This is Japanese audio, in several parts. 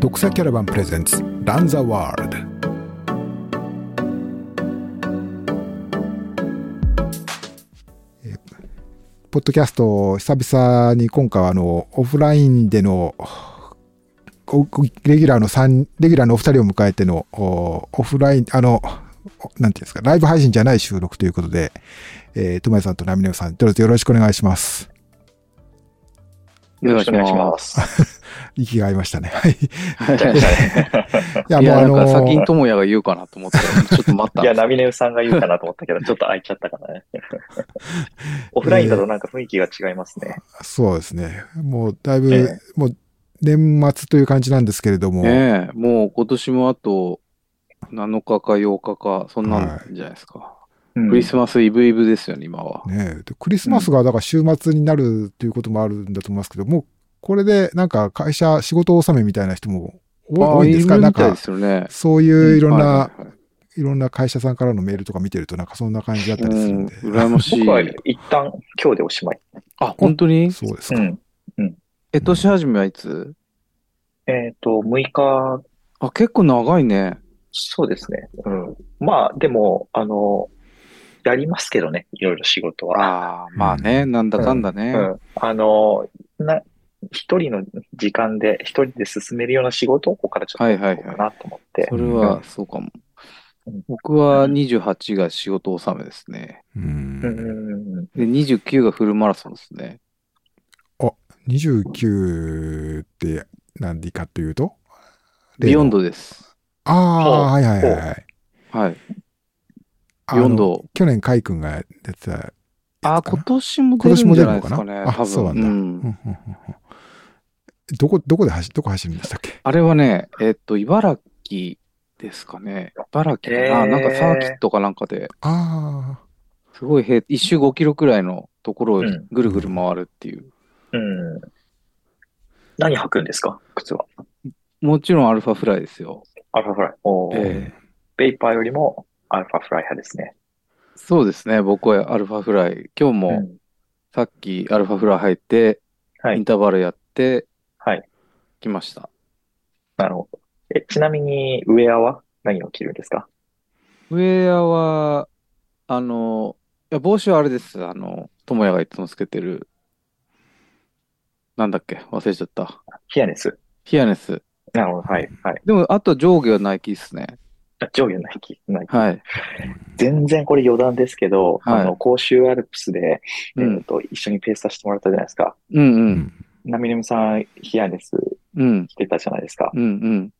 独裁キャラバンプレゼンツランザワールドポッドキャスト久々に今回はあのオフラインでのレギュラーの3レギュラーのお二人を迎えてのオフラインあのなんていうんですかライブ配信じゃない収録ということで、えー、ともやさんとなみねさんどうぞよろしくお願いします。よろしくお願いします。息が合いましたね。はい。いや、もうあのー、先に智也が言うかなと思って、ちょっと待った。いや、ナミネウさんが言うかなと思ったけど、ちょっと空いちゃったかなね。オフラインだとなんか雰囲気が違いますね。えー、そうですね。もうだいぶ、えー、もう年末という感じなんですけれども。ねもう今年もあと7日か8日か、そんなんじゃないですか。はいクリスマスイブイブですよね、今は。ねクリスマスがだから週末になるということもあるんだと思いますけど、もうこれでなんか会社、仕事納めみたいな人も多いんですか？なんか、そういういろんな、いろんな会社さんからのメールとか見てると、なんかそんな感じだったりするんで。羨ましい。僕は一旦今日でおしまい。あ、本当に？そうですか。うん。うん、え、年始めはいつ？えっ、と、6日。あ、結構長いね。そうですね。うん。まあ、でも、あの、やりますけどね、いろいろ仕事は。ああ、まあね、なんだかんだね。うん、うん、あの、な、一人の時間で、一人で進めるような仕事をここからちょっとやろうかなと思って。それはそうかも。僕は28が仕事納めですね。うん。で、29がフルマラソンですね。あ、29って何でかというと？ビヨンドです。ああ、はいはいはいはい。はい。ビヨンド。去年、カイ君が出てた。あ、今年も出るんじゃないですかね。あ、そうなんだ。うんどこ、どこで走、どこ走るんでしたっけ？あれはね、えっと、茨城ですかね。茨城かな、なんかサーキットかなんかで。ああ。すごい平、一周5キロくらいのところをぐるぐる回るっていう。うん。うん、何履くんですか？靴は。もちろんアルファフライですよ。アルファフライ。おえー、ベイパーよりもアルファフライ派ですね。そうですね。僕はアルファフライ。今日もさっきアルファフライ入って、はい、インターバルやって、はい。来ました。なるほど。え、ちなみに、ウェアは？何を着るんですか？ウェアは、あの、いや帽子はあれです。あの、智也がいつもつけてる、なんだっけ？忘れちゃった。ヒアネス。ヒアネス。なるほど。はい。はい。でも、あと上下はナイキっすね。上下ナイキ。ナイキ。はい。全然これ余談ですけど、はい、あの、甲州アルプスで、えっ、と、一緒にペースさせてもらったじゃないですか。うんうん。ナミネムさん、ヒアネス着てたじゃないですか。うんうん。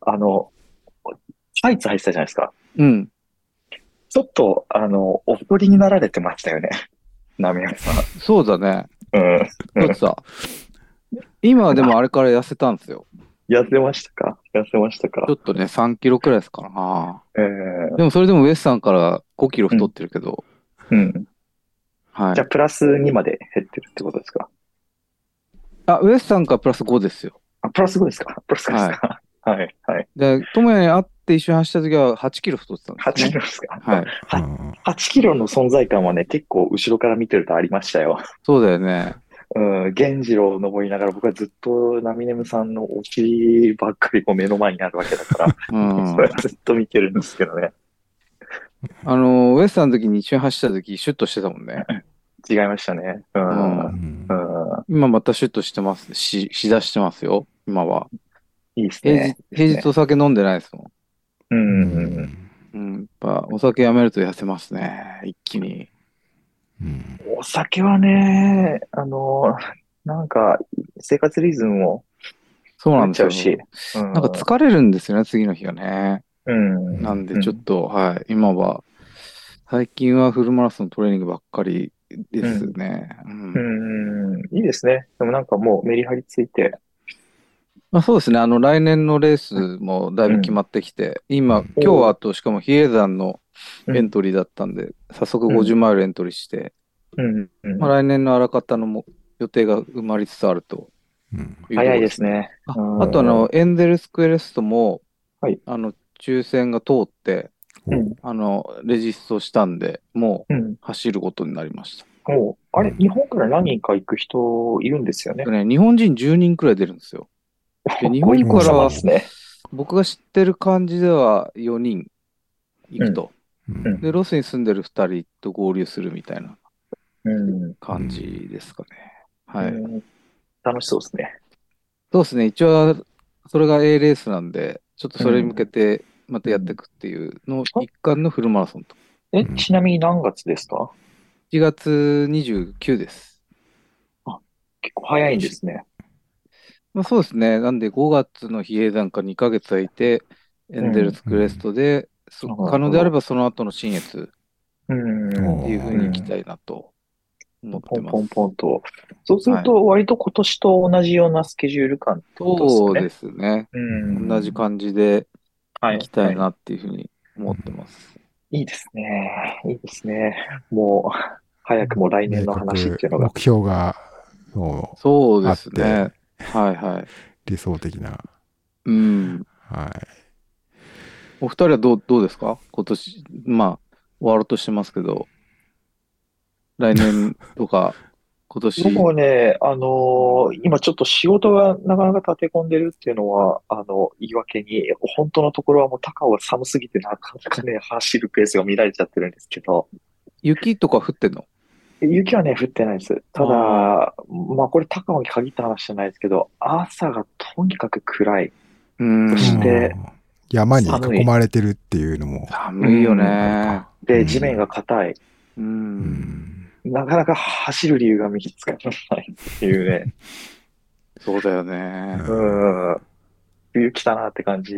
あの、タイツ履いてたじゃないですか。うん。ちょっと、あの、お太りになられてましたよね。ナミネムさん。そうだね。うん。だってさ、今はでもあれから痩せたんですよ。痩せましたか？痩せましたか？ちょっとね、3キロくらいですからな。ええー、でもそれでもウエスさんから5キロ太ってるけど。うん。うん、はい。じゃあ、プラス2まで減ってるってことですか？あ、ウエスさんからプラス5ですよ。あ、プラス5ですか？プラス5ですか？はい、はい。で、友也に会って一緒に走った時は8キロ太ってたんですね。8キロですか？はい。8キロの存在感はね、結構後ろから見てるとありましたよ。そうだよね。うん、源次郎を登りながら僕はずっとナミネムさんのお尻ばっかりこう目の前にあるわけだから、うん、それずっと見てるんですけどね。あの、ウエスタンの時に一緒に走った時、シュッとしてたもんね。違いましたね。うん。うん、今またシュッとしてます。し、しだしてますよ、今は。いいですね。平日、平日お酒飲んでないですもん。うん。うん。やっぱ、お酒やめると痩せますね。一気に。お酒はね、あの、なんか、生活リズムも、そうなんですよ。し、うん、なんか疲れるんですよね、次の日はね。うん。なんで、ちょっと、うん、はい、今は、最近はフルマラソントレーニングばっかりですね。うん、うん、いいですね。でもなんかもうメリハリついて。まあ、そうですね。あの、来年のレースもだいぶ決まってきて、今、今日はあと、しかも比叡山のエントリーだったんで、早速50マイルエントリーして、うんまあ、来年のあらかたのも予定が埋まりつつあるとい早いですね。ああとあの、エンゼルスクエレストも、はい、あの抽選が通って、うん、あのレジストしたんで、もう走ることになりました。うん、あれ、日本から何人か行く人いるんですよね？ね日本人10人くらい出るんですよ。で日本からはですね。僕が知ってる感じでは4人行くと。うんで、ロスに住んでる2人と合流するみたいなうん。感じですかね。はい。うん楽しそうですね。そうですね。一応、それが A レースなんで、ちょっとそれに向けてまたやっていくっていうの一環のフルマラソンと。えうん、ちなみに何月ですか？1月29です。結構早いんですね。まあ、そうですね。なんで5月の比叡山か2ヶ月空いて、エンデルスクレストで、そなるほど可能であればその後の新越うん。っていうふうに行きたいなと。ポンポンポンと。そうすると、割と今年と同じようなスケジュール感ってことそうですね。ですね。うん同じ感じではい行きたいなっていうふうに思ってます。いいですね。いいですね。もう、早くも来年の話っていうのが。目標が、もそうですあね。はいはい。う理想的な。うん。はい。お二人はどうどうですか？今年、まあ、終わろうとしてますけど、来年とか、今年。僕もね、あのー今ちょっと仕事がなかなか立て込んでるっていうのは、あの、言い訳に、本当のところはもう高尾が寒すぎてなかなかね、走るペースが乱れちゃってるんですけど、雪とか降ってんの？雪はね、降ってないです。ただ、まあこれ高尾に限った話じゃないですけど、朝がとにかく暗い。うん。そしてうん山に囲まれてるっていうのも。寒いよね。で、うん地面が硬い。う。うんん。なかなか走る理由が見つからないっていうね。そうだよね。うん。冬来たなって感じ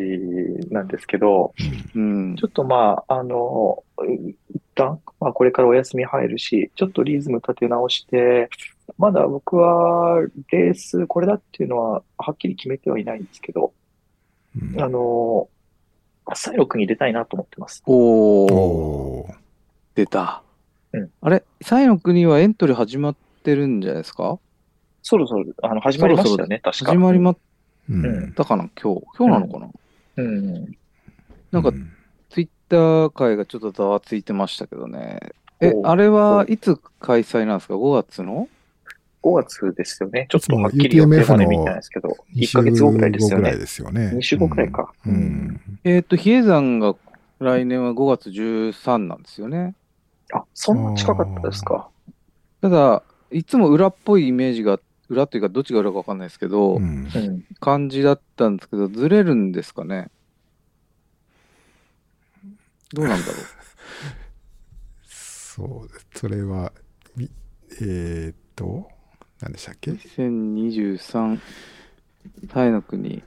なんですけど、うんち。ょっとまあ、あの、一旦、まあこれからお休み入るし、ちょっとリズム立て直して、まだ僕はレース、これだっていうのははっきり決めてはいないんですけど、うんあの、サイロクに出たいなと思ってます。おー、おー出た。うんあれ、サイの国はエントリー始まってるんじゃないですか？そろそろ、あの、始まりましたよね、確か。始まりまっうんたかな今日。今日なのかな、うん。なんかうツイッター界がちょっとざわついてましたけどね。えあれはいつ開催なんですか ?5 月の？5月ですよね。ちょっとはっきり予定まで見てないですけど、2 1ヶ月後くらいですよねぐらい。ですよね。2週後くらいかうんうんえっ、と、比叡山が来年は5月13なんですよね。あ、そんな近かったですか。ただ、いつも裏っぽいイメージが、裏というかどっちが裏かわかんないですけど、うんうん。感じだったんですけど、ずれるんですかねどうなんだろ そうです。それは、みえーっと、何でしたっけ？う。2023、タイの国。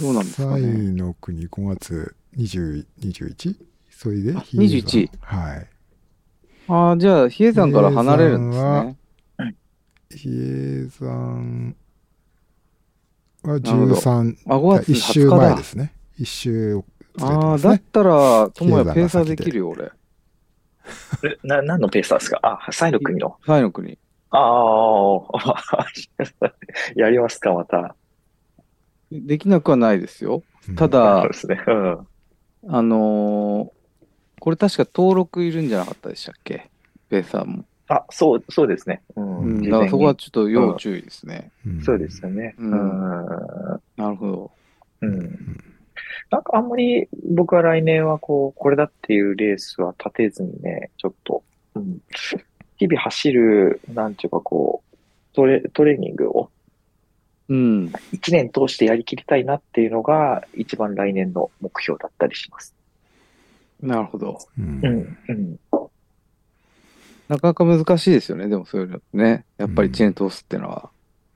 どうなんですかねサイの国5月20 21? それであ比叡21山はい。ああ、じゃあ、比叡山から離れるんですね。比叡山はなるほど13、あ、5月一周20日だ前で。すね。一周ずれてああ、ますね。だったら、ともや比叡山がペーサー先でできるよ、俺。えな、何のペースターですか？あ、サイの国の。タイの国。ああ、やりますか、また。できなくはないですよ。うんたそうだで、すね。うん。あのーこれ確か登録いるんじゃなかったでしたっけ？ペーサーも。あ、そう、そうですね。うん。だからそこはちょっと要注意ですね。うんそうですよね。ううんん。なるほど。うん。なんかあんまり僕は来年はこう、これだっていうレースは立てずにね、ちょっと、うん。日々走る、なんていうかこう、トレ、トレーニングをうん。一年通してやりきりたいなっていうのが一番来年の目標だったりします。なるほど。うんうん。うん。なかなか難しいですよね。でもそういうのね。やっぱり1年通すってのは。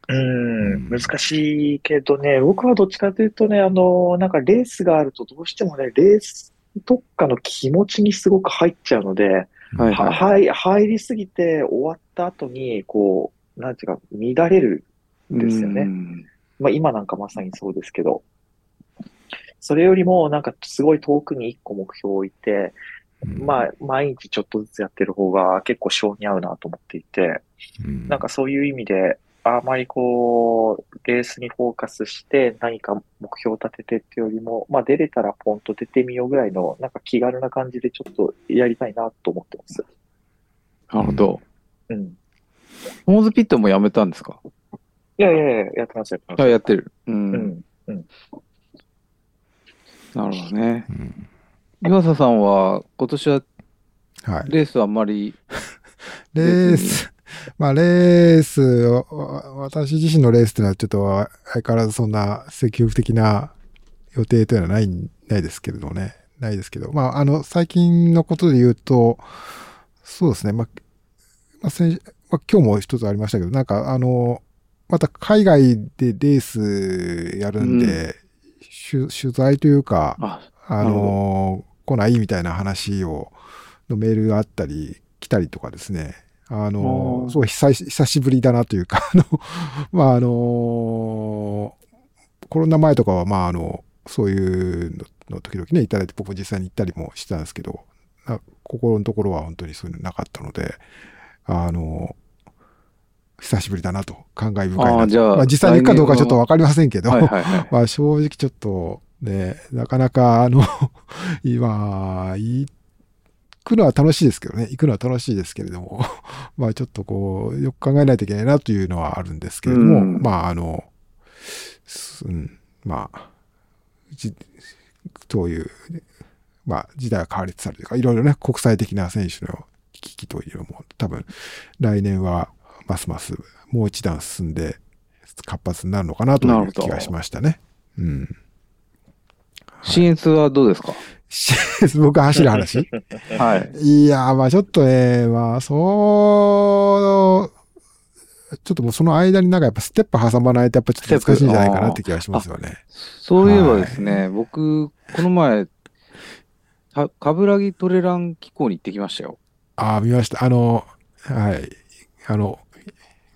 うん、難しいけどね、僕はどっちかというとね、あの、なんかレースがあるとどうしてもね、レース特化の気持ちにすごく入っちゃうので、はいは入入りすぎて終わった後に、こう、なんていうか、乱れる。ですよねうんまあ今なんかまさにそうですけど、それよりもなんかすごい遠くに一個目標を置いて、まあ毎日ちょっとずつやってる方が結構性に合うなと思っていて、うんなんかそういう意味で、あまりこう、レースにフォーカスして何か目標を立ててってよりも、まあ出れたらポンと出てみようぐらいの、なんか気軽な感じでちょっとやりたいなと思ってます。なるほど。うん。モーズピットもやめたんですか？いやいやいや、やってます、やってます。あ、やってる。う。うんん。うん。なるほどね。うん岩佐さんは今年ははい。レースあんまり、レース、まあ、レース私自身のレースっていうのはちょっと相変わらずそんな積極的な予定というのはない、ないですけれどもね。ないですけど。まあ、あの、最近のことで言うと、そうですね。まあ、まあ、先まあ、今日も一つありましたけど、なんかあの、また海外でレースやるんで、取取材というか、あ、の、来ないみたいな話を、のメールがあったり、来たりとかですね。あのあ、ーすごい久し久しぶりだなというか、あの、まあ、あの、コロナ前とかは、まあ、あの、そういうのの時々ね、いただいて、僕も実際に行ったりもしてたんですけど、な心のところは本当にそういうのなかったので、あの、久しぶりだなと、感慨深いなと。あまあ、実際に行くかどうかちょっとわかりませんけど、はいはいはい。まあ正直ちょっとね、なかなかあの、今、行くのは楽しいですけどね、行くのは楽しいですけれども、まあちょっとこう、よく考えないといけないなというのはあるんですけれども、うん。まああの、すうん、まあ、じそういう、まあ時代は変わりつつあるというか、いろいろね、国際的な選手の危機というのも多分来年はますますもう一段進んで活発になるのかなとないう気がしましたね。うん。CS はどうですか？僕が走る話 はい。いやー、まあちょっとね、まあそう、ちょっともうその間になんかやっぱステップ挟まないとやっぱちょっと難しいんじゃないかなって気がしますよね。そういえばですね、僕、この前、か冠城トレラン機構に行ってきましたよ。ああ、見ました。あの、はい。あの、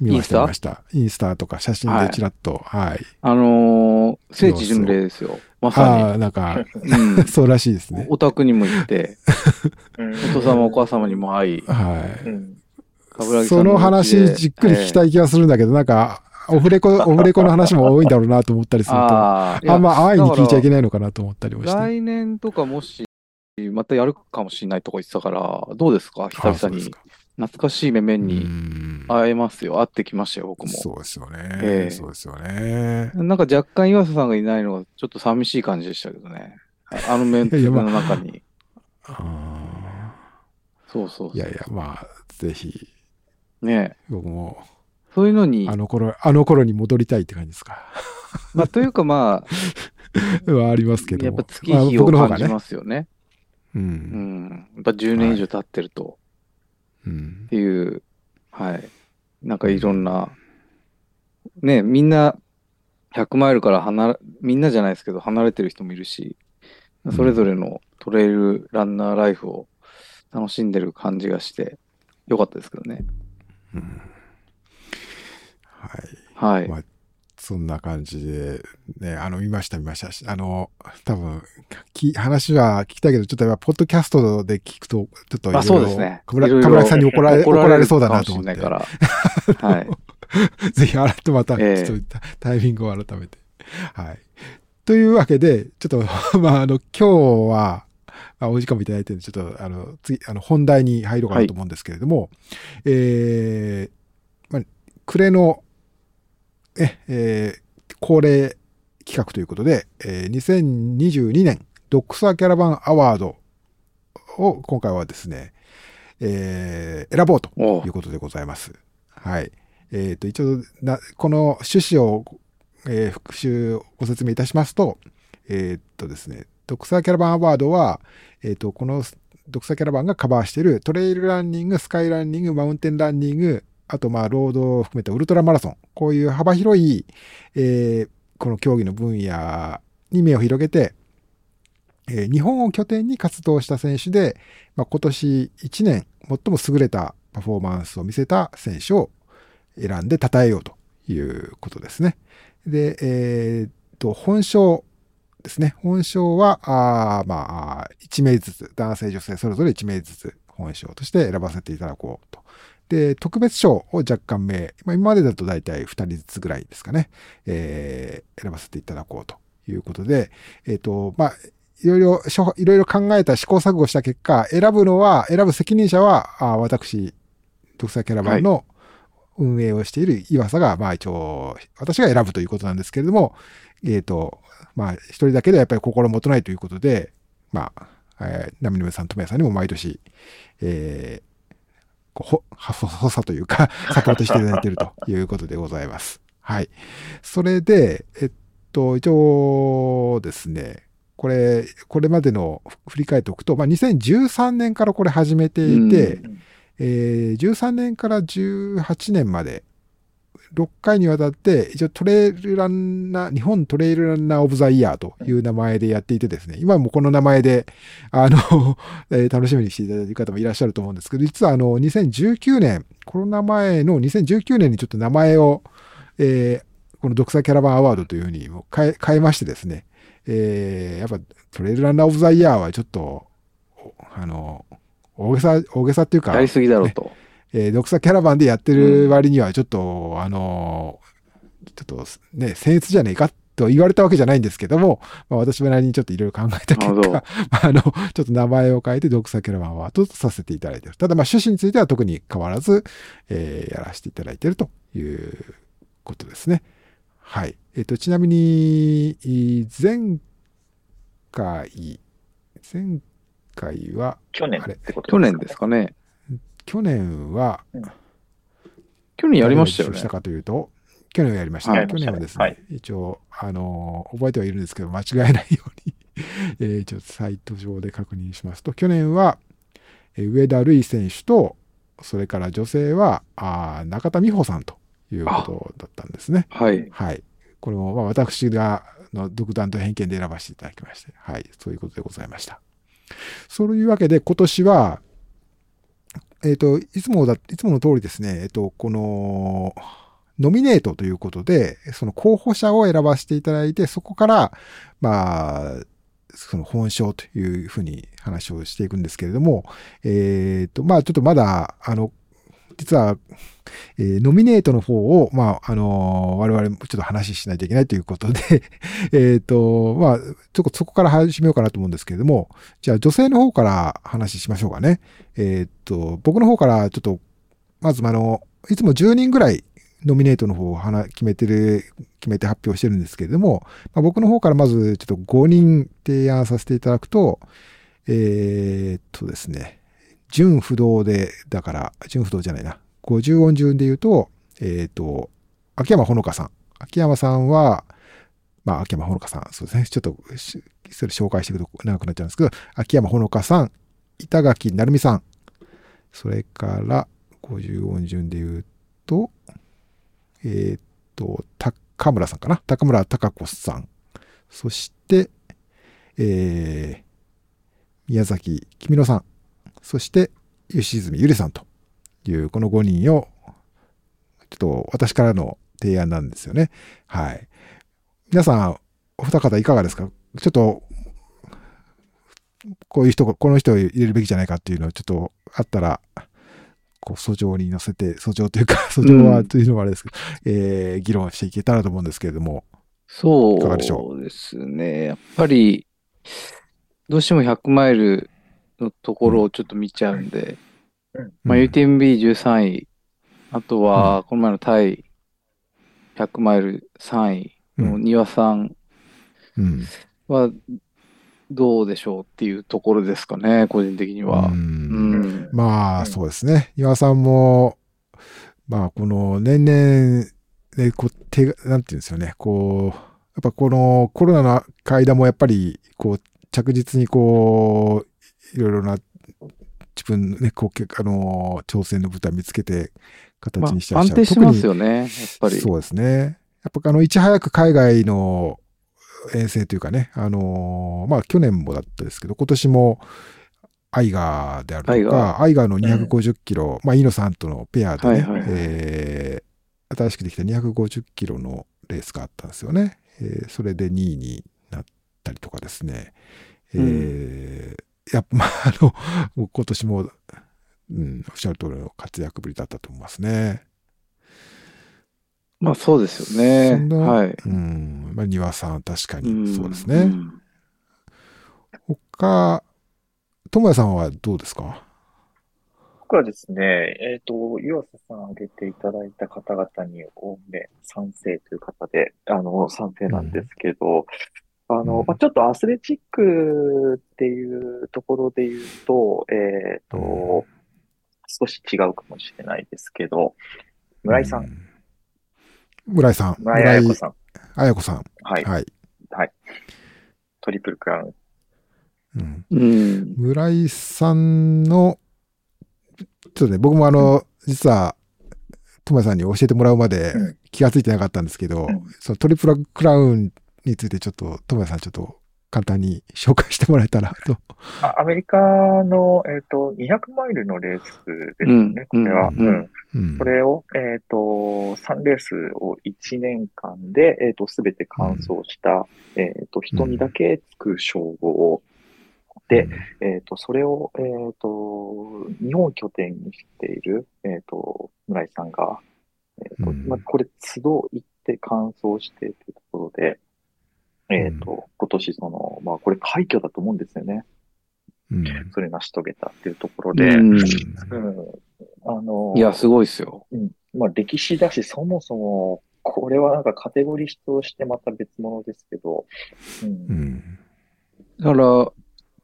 見ました、インスタ？見ました。インスタとか写真でちらっと、はい。あのー聖地巡礼ですよ。まあさあ、なんか、に。うん。そうらしいですね。お宅にも行って、うんお父様お母様にも会い、はい。うん。その話じっくり聞きたい気がするんだけど、なんか、オフレコ、オフレコの話も多いんだろうなと思ったりすると、あああ、んま安易に聞いちゃいけない。のかなと思ったりもして。来年とかもし、またやるかもしれないとか言ってたから、どうですか？久々に。懐かしい面々うにん会えますよ。会ってきましたよ、僕も。そうですよね。ええそうですよね。なんか若干岩佐さんがいないのがちょっと寂しい感じでしたけどね。あのメンツの中に。あそうそうそう。ーいやいや、まあ、ぜひ、ね僕も、そういうのにあ、の頃、あの頃に戻りたいって感じですか。まあ、というかま はありますけあ、ども。やっぱ月まあ日を。感じますよね。う。うんん。やっぱ10年以上経ってるとうんっ。ていう、はい。なんかいろんな、ねみんな100マイルから離れ、みんなじゃないですけど、離れてる人もいるし、それぞれのトレイルランナーライフを楽しんでる感じがして、よかったですけどね。うんはい。はい。まあそんな感じで、ね、あの、見ました、見ましたし。あの、多分、き話は聞きたいけど、ちょっとやっぱ、ポッドキャストで聞くと、ちょっといろあ、そうですね。かぶらいろいろかぶらさんに怒られ、怒られそうだなと思って。から。はい。ぜひ、改めまた、ちええょっとタイミングを改めて。はい。というわけで、ちょっと、まあ、あの、今日は、まあ、お時間もいただいてるんで、ちょっと、あの、次、あの、本題に入ろうかなと思うんですけれども、えー、まあ、暮れの、え、えー恒例企画ということで、えー2022年ドックサーキャラバンアワードを今回はですね、えー選ぼうということでございます。はい。えっ、と、一応な、この趣旨を、えー復習ご説明いたしますと、えっ、とですね、ドクサーキャラバンアワードは、えっ、と、このドクサーキャラバンがカバーしているトレイルランニング、スカイランニング、マウンテンランニング、あと、まあ、ロードを含めたウルトラマラソン、こういう幅広い、えーこの競技の分野に目を広げて、えー日本を拠点に活動した選手で、まあ、今年1年最も優れたパフォーマンスを見せた選手を選んで称えようということですね。で、えーっと、本賞ですね。本賞は、あまあ、1名ずつ、男性、女性、それぞれ1名ずつ本賞として選ばせていただこうと。で、特別賞を若干名、まあ、今までだと大体2人ずつぐらいですかね、えー選ばせていただこうということで、えーっと、まあ、いろいろ、いろいろ考えた試行錯誤した結果、選ぶのは、選ぶ責任者は、あ私、ドクサーキャラバンの運営をしている岩佐が、まあ一応、私が選ぶということなんですけれども、えっ、と、まあ一人だけではやっぱり心もとないということで、まあ、えー、波の上さん、富谷さんにも毎年、えー、こうほ、は、補佐というか、サポートしていただいているということでございます。はい。それで、えっと、一応ですね、これ、これまでの振り返っておくと、まあ、2013年からこれ始めていて、うんえー13年から18年まで、6回にわたって、一応トレイルランナー、日本トレイルランナーオブザイヤーという名前でやっていてですね、今もこの名前で、あの、え楽しみにしていただいている方もいらっしゃると思うんですけど、実はあの、2019年、コロナ前の2019年にちょっと名前を、えーこのドクサキャラバンアワードというふうに変え、変えましてですね、えーやっぱトレイルランナーオブザイヤーはちょっと、あの、大げさ、大げさっていうか、やりすぎだろうと。えー、ドクサキャラバンでやってる割には、ちょっと、あのーちょっとね、僭越じゃねえかと言われたわけじゃないんですけども、まあ、私なりにちょっといろいろ考えた結果、まあ、あの、ちょっと名前を変えてドクサキャラバンはとさせていただいている。ただ、まあ、趣旨については特に変わらず、えーやらせていただいているということですね。はい。えっ、と、ちなみに、い前回、前回は、去年あれってこと去年ですかね。去年は、去年やりましたよねした。かというと、去年はやりました。はい去年はですね、はい一応、あのー覚えてはいるんですけど、間違えないように、えー、ちょっとサイト上で確認しますと、去年は、えー上田瑠衣選手と、それから女性は、あー中田美穂さんということだったんですね。はい。はい。これも、まあ、私が、の独断と偏見で選ばせていただきまして、はい。そういうことでございました。そういうわけで、今年は、えっ、と、いつもだ、いつもの通りですね、えっ、と、この、ノミネートということで、その候補者を選ばせていただいて、そこから、まあ、その本賞というふうに話をしていくんですけれども、えっ、と、まあちょっとまだ、あの、実は、えーノミネートの方を、まあ、あの我々もちょっと話ししないといけないということで、えっと、まあ、ちょっとそこから始めようかなと思うんですけれども、じゃあ女性の方から話しましょうかね。えっと、僕の方からちょっと、まずあの、いつも10人ぐらいノミネートの方を決めてる、決めて発表してるんですけれども、まあ、僕の方からまずちょっと5人提案させていただくと、えーっとですね、純不動で、だから、純不動じゃないな。50音順で言うと、えーっと、秋山ほのかさん。秋山さんは、まあ、秋山ほのかさん、そうですね。ちょっと、それ紹介していくと長くなっちゃうんですけど、秋山ほのかさん、板垣成美さん。それから、50音順で言うと、えーっと、高村さんかな高村貴子さん。そして、えー、宮崎君乃さん。そして、吉住ゆりさんという、この5人を、ちょっと私からの提案なんですよね。はい。皆さん、お二方いかがですか？ちょっと、こういう人が、この人を入れるべきじゃないかっていうのをちょっとあったら、こう、訴状に載せて、訴状というか、訴状はというのもあれですけど、えー議論していけたらと思うんですけれども、そうですね。やっぱり、どうしても100マイルのところをちょっと見ちゃうんで、まあ、うん UTMB13 位、あとは、この前のタイ100マイル3位。の庭さん。うん。はどうでしょうっていうところですかね、個人的には。ううん。ん。まあ、うんそうですね。岩さんも、まあ、この年々、ね、こう、手が、なんていうんですよね、こう、やっぱこのコロナの間もやっぱり、こう、着実にこう、いろいろな、自分のね、こう、けあの、挑戦の舞台見つけて、形まにしてらあ、っしゃる。安定してますよね、やっぱり。そうですね。やっぱあの、いち早く海外の遠征というかね、あのーまあ去年もだったですけど、今年もアイガーであるとアイガか、アイガーの250キロ、まあ、イノさんとのペアでね、はいはいはいえー新しくできた250キロのレースがあったんですよね。えーそれで2位になったりとかですね。えーやっぱ、まあ、あの、もう今年も、うん、おっしゃる通りの活躍ぶりだったと思いますね。まあそうですよそねん。なはい。うん。まあ、庭さん、確かうに、んそうですね。ん他、智也さんはどうですか？僕はですね、えっ、と、岩瀬さん挙げていただいた方々におおむね賛成という方で、あの、賛成なんですけど、あの、うんまあ、ちょっとアスレチックっていうところで言うと、えっ、と、少し違うかもしれないですけど、村井さ。うん村井さん。村井彩子さん。彩子さん。はい。はい。トリプルクラウン。うんうん。村井さんの、ちょっとね、僕もあの、実は、トマさんに教えてもらうまでうん気がついてなかったんですけど、うんそのトリプルクラウンについてちょっと、トマさんちょっと簡単に紹介してもらえたらと。あアメリカの、えっ、と、200マイルのレースですね、これは。うんうん。うん。これを、えっ、と、3レースを1年間で、えっ、と、すべて完走した、えっ、と、人にだけつく称号で、えっ、と、それを、えっ、と、日本を拠点にしている、えっ、と、村井さんが、えっ、と、うん。まあ、これ、都度行って完走してというところで、えっ、と、今年その、まあ、これ快挙だと思うんですよね。うん。それ成し遂げたっていうところうで、ん。うん、あの、いや、すごいですよ。うん、まあ歴史だし、そもそも、これはなんかカテゴリーとしてまた別物ですけど、うん。うん。だから、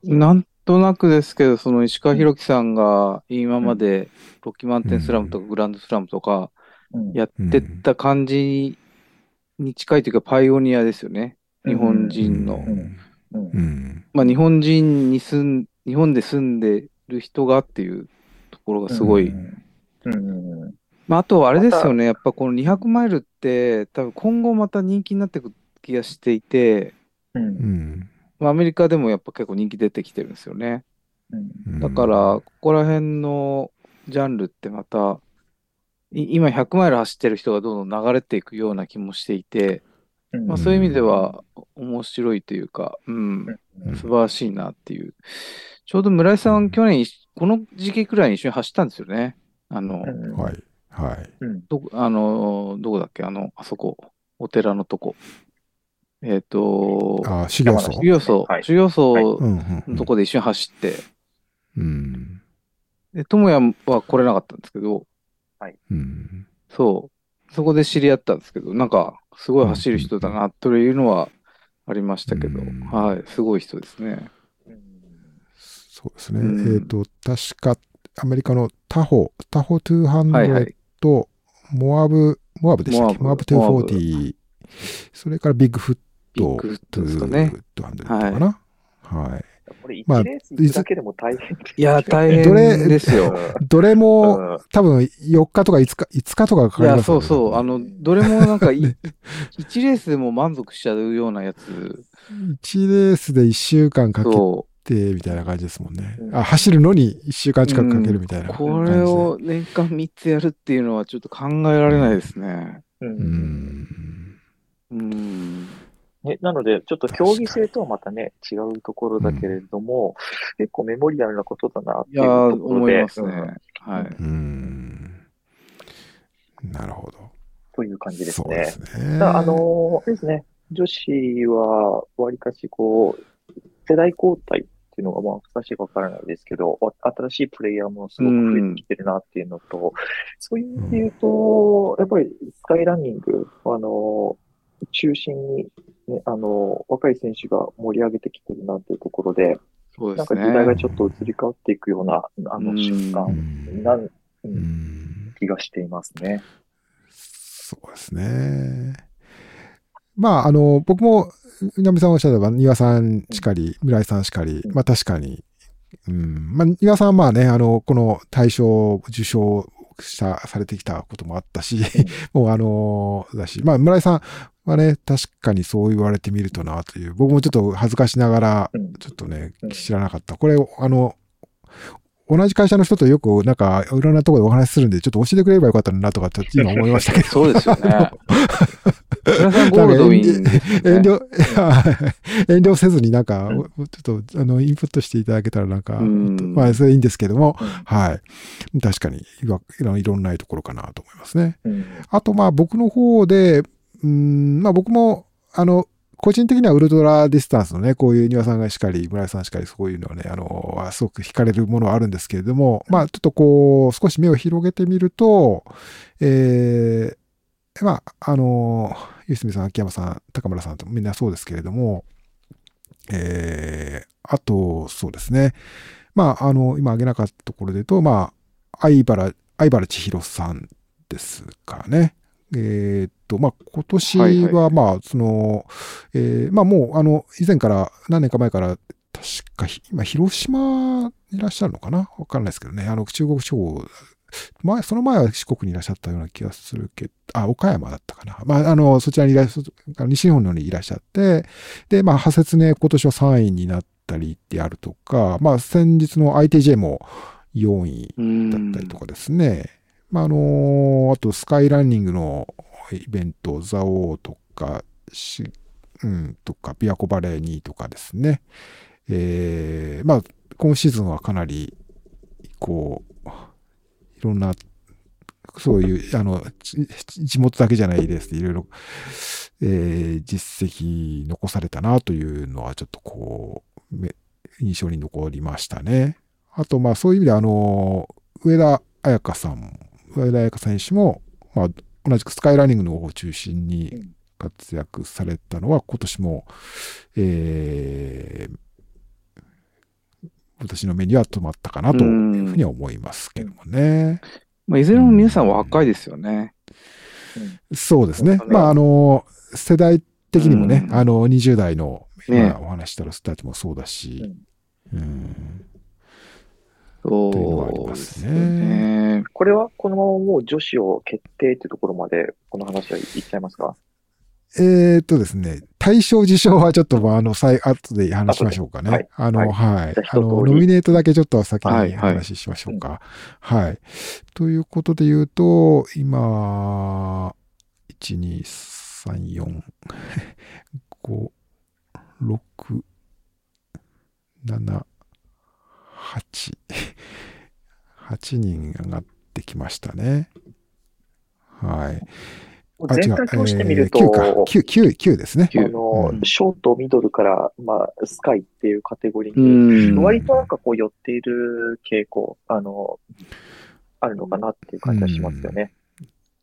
なんとなくですけど、その石川博樹さんが今までロッキーマウンテンスラムとかグランドスラムとかうん。やってった感じに近いというか、パイオニアですよね。日本人の。まあ、日本人に住ん、日本で住んでる人がっていうところがすごい。まあ、あとはあれですよね。やっぱこの200マイルって、多分今後また人気になっていく気がしていて、うん。うん。まあ、アメリカでもやっぱ結構人気出てきてるんですよね。だから、ここら辺のジャンルってまた、い今100マイル走ってる人がどんどん流れていくような気もしていて、うんまあ、そういう意味では面白いというか、うん、うん素晴らしいなっていう。ちょうど村井さん、去年、この時期くらいに一緒に走ったんですよね。あの、うんはい。はい。うんどこ、あの、どこだっけ？あの、あそこ、お寺のとこ。えっ、と、あ、修行僧？修。行僧、はい修行僧のとこで一緒に走って、うん。で、智也は来れなかったんですけど、うん。そう、そこで知り合ったんですけど、なんか、すごい走る人だな、というのはありましたけど、うんはい、すごい人ですね。そうですね。うんえっと、確か、アメリカのタホ、タホはいは200い。と、モアブ、モアブでしたっけ？モアブモアブ240、それからビッグフットビッグフットですかね。200かな？はい。これまあ1レース行くだけでも大変ですいや、大どれ変ですよ。どれうも、ん多分4日とか5日、5日とかかいや、かりますよねそうそう。あの、どれもなんかい、1レースでも満足しちゃうようなやつ。1レースで1週間かけそて、みたいな感じですもんねう。んあ、走るのに1週間近くかけるみたいなう。感じで。これを年間3つやるっていうのはちょっと考えられないですね。ううんん。うん。ね、なので、ちょっと競技性とはまたね、違うところだけれども、結構メモリアルなことだなっていうところで、思いますね。うんはい。うん。なるほど。という感じですそうね。ですね。だあのーですね、女子は、わりかしこう、世代交代っていうのが、まあ、ふさわしいかわからないですけど、わ新しいプレイヤーもすごく増えてきてるなっていうのと、そういう意味で言うと、やっぱりスカイランニング、あのー中心に、ね、あのー若い選手が盛り上げてきてるなっていうところで、なんかそうですね。時代がちょっと移り変わっていくような、あのうん瞬間うんなん、ううんん気がしていますね。そうですね。まあ、あの、僕も、南さんおっしゃれば、庭さんしかり、村井さんしかり、うんまあ確かに、うん、まあ、庭さんはまあね、あの、この大賞受賞した、されてきたこともあったし、もうあの、だし、まあ村井さんはね、確かにそう言われてみるとなという、僕もちょっと恥ずかしながら、うんちょっとねうん、知らなかった。これ、あの、同じ会社の人とよくなんかいろんなところでお話しするんで、ちょっと教えてくれればよかったなとか、ちょっと今思いましたけど。そうですよね。村さんゴールドウィンね。遠慮、遠慮せずになんか、うんちょっと、あの、インプットしていただけたらなんか、うんまあ、それいいんですけども、うんはい。確かにいわ、いろいろんないところかなと思いますね。うんあと、まあ、僕の方で、うん、まあ、僕も、あの、個人的にはウルトラディスタンスのね、こういう庭さんがしかり、村井さんしかり、そういうのはね、あの、はすごく惹かれるものはあるんですけれども、まあ、ちょっとこう、少し目を広げてみると、えー、まあ、あの、ゆすみさん、秋山さん、高村さんとみんなそうですけれども、えー、あと、そうですね。まあ、あの、今挙げなかったところで言うと、まあ、相原、相原千尋さんですかね。えーっと、まあ、今年はまあ、その、えーまあ、もう、あの、以前から、何年か前から、確かひ、今、広島にいらっしゃるのかな？わかんないですけどね。あの、中国地方、前、その前は四国にいらっしゃったような気がするけど、あ、岡山だったかな。まあ、あの、そちらにいらっしゃ西日本の方にいらっしゃって、で、まあ、派説ね、今年は3位になったりってあるとか、まあ、先日の ITJ も4位うんだったりとかですね。まあ、あのあとスカイランニングのイベント、ザオーとか、し、うん、とか、ビアコバレー2とかですね。えー、まあ、今シーズンはかなり、こう、いろんな、そういう、あの、地元だけじゃないです。いろいろ、えー実績残されたなというのは、ちょっとこう、印象に残りましたね。あと、まあ、そういう意味で、あの、上田彩香さん、上田彩香選手も、まあ、同じくスカイランニングの方を中心に活躍されたのは、今年も、えー私の目には止まったかなというふうには思いますけどもね。まあ、いずれも皆さん若いですよね。そうですね。まあ、あの、世代的にもね、うん。あの、20代の、ね。今お話しした人たちもそうだし、うん、そというのはありうですますよねね。これはこのままもう女子を決定っていうところまで、この話はいっちゃいますか？えーっとですね、大賞受賞はちょっと、まあ、あの、最、後で話しましょうかね。はいあの、はい。じゃあの、ノミネートだけちょっと先にはいはい話しましょうか。はい。ということで言うと、今、1、2、3、4、5、6、7、8、8人上がってきましたね。はい。あ全体通してみると、えー9か。9、9、9ですね。九あの、うんショート、ミドルから、まあ、スカイっていうカテゴリーうに、ん。割となんかこう寄っている傾向、あの、あるのかなっていう感じはしますよね。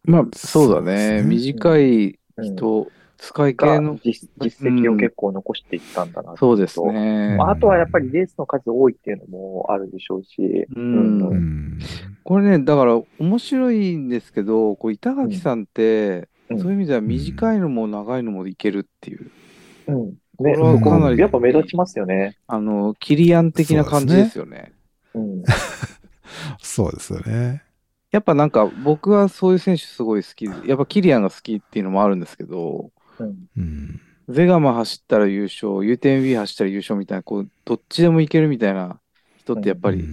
まあ、そうだね。ね短いうん人、使い系がの、実実績を結構残していったんだなっていそうですねま。ああとはやっぱりレースの数多いっていうのもあるでしょうし、う。うんうんん。これね、だから面白いんですけど、こう板垣さんって、うんそういう意味では短いのも長いのもいけるっていう、うん。ね、これはかなりやっぱ目立ちますよね。あの、キリアン的な感じですよね。うん。そうですよね。やっぱなんか僕はそういう選手すごい好きで、やっぱキリアンが好きっていうのもあるんですけど、うん。うん。ゼガマ走ったら優勝、UTMB 走ったら優勝みたいな、こう、どっちでもいけるみたいな人ってやっぱり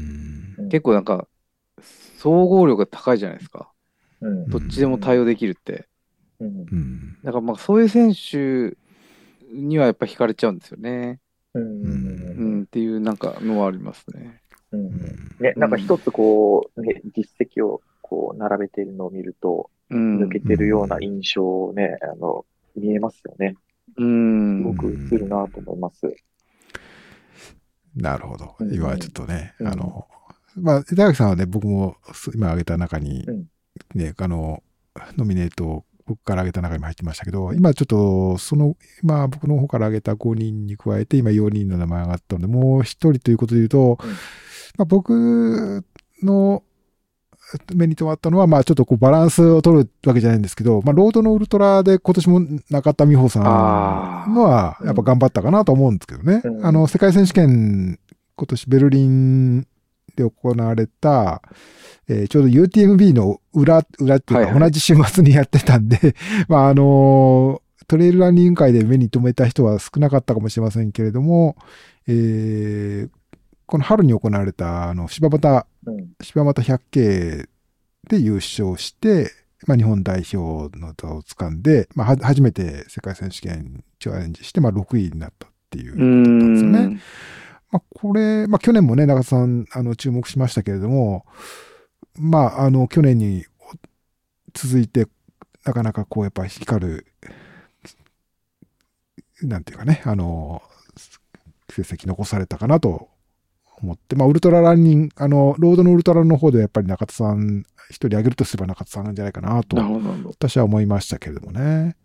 結構なんか、総合力が高いじゃないですか。うんどっちでも対応できるって。うんうん。だからまあそういう選手にはやっぱ惹かれちゃうんですよね。うんうん、っていうなんかのはありますね。うんね、なんか一つこう、ね、実績をこう並べているのを見ると、うん。抜けてるような印象をね、あの、見えますよね。うん。すごく映るなと思います。なるほどう。ん今はちょっとね、うんあの、まあ、板垣さんはね、僕もす今挙げた中にうん、ね、あの、ノミネートを僕から挙げた中にも入ってましたけど、今ちょっと、その、今僕の方から挙げた5人に加えて、今4人の名前上がったので、もう1人ということで言うと、うんまあ、僕の目に留まったのは、まあちょっとこうバランスを取るわけじゃないんですけど、まあロードのウルトラで今年も中田美穂さんのはやっぱ頑張ったかなと思うんですけどね。うん。あの、世界選手権、今年ベルリンで行われた、えーちょうど UTMB の裏、裏っていうかはいはい。同じ週末にやってたんで、まああのトレイルランニング界で目に留めた人は少なかったかもしれませんけれども、えーこの春に行われた、あの、柴又、うん。柴又百景で優勝して、まあ、日本代表の座を掴んで、まあ、は初めて世界選手権にチャレンジして、まあ、6位になったっていううことだったんですよね。ん。まあ、これ、まあ、去年もね、長田さん、あの、注目しましたけれども、まあ、あの、去年に続いて、なかなかこう、やっぱり光るなんていうかね、あの、成績残されたかなと思って、まあ、ウルトラランニング、あの、ロードのウルトラの方ではやっぱり中田さん、一人挙げるとすれば中田さんなんじゃないかなとな、るほど、なるほど。私は思いましたけれどもね。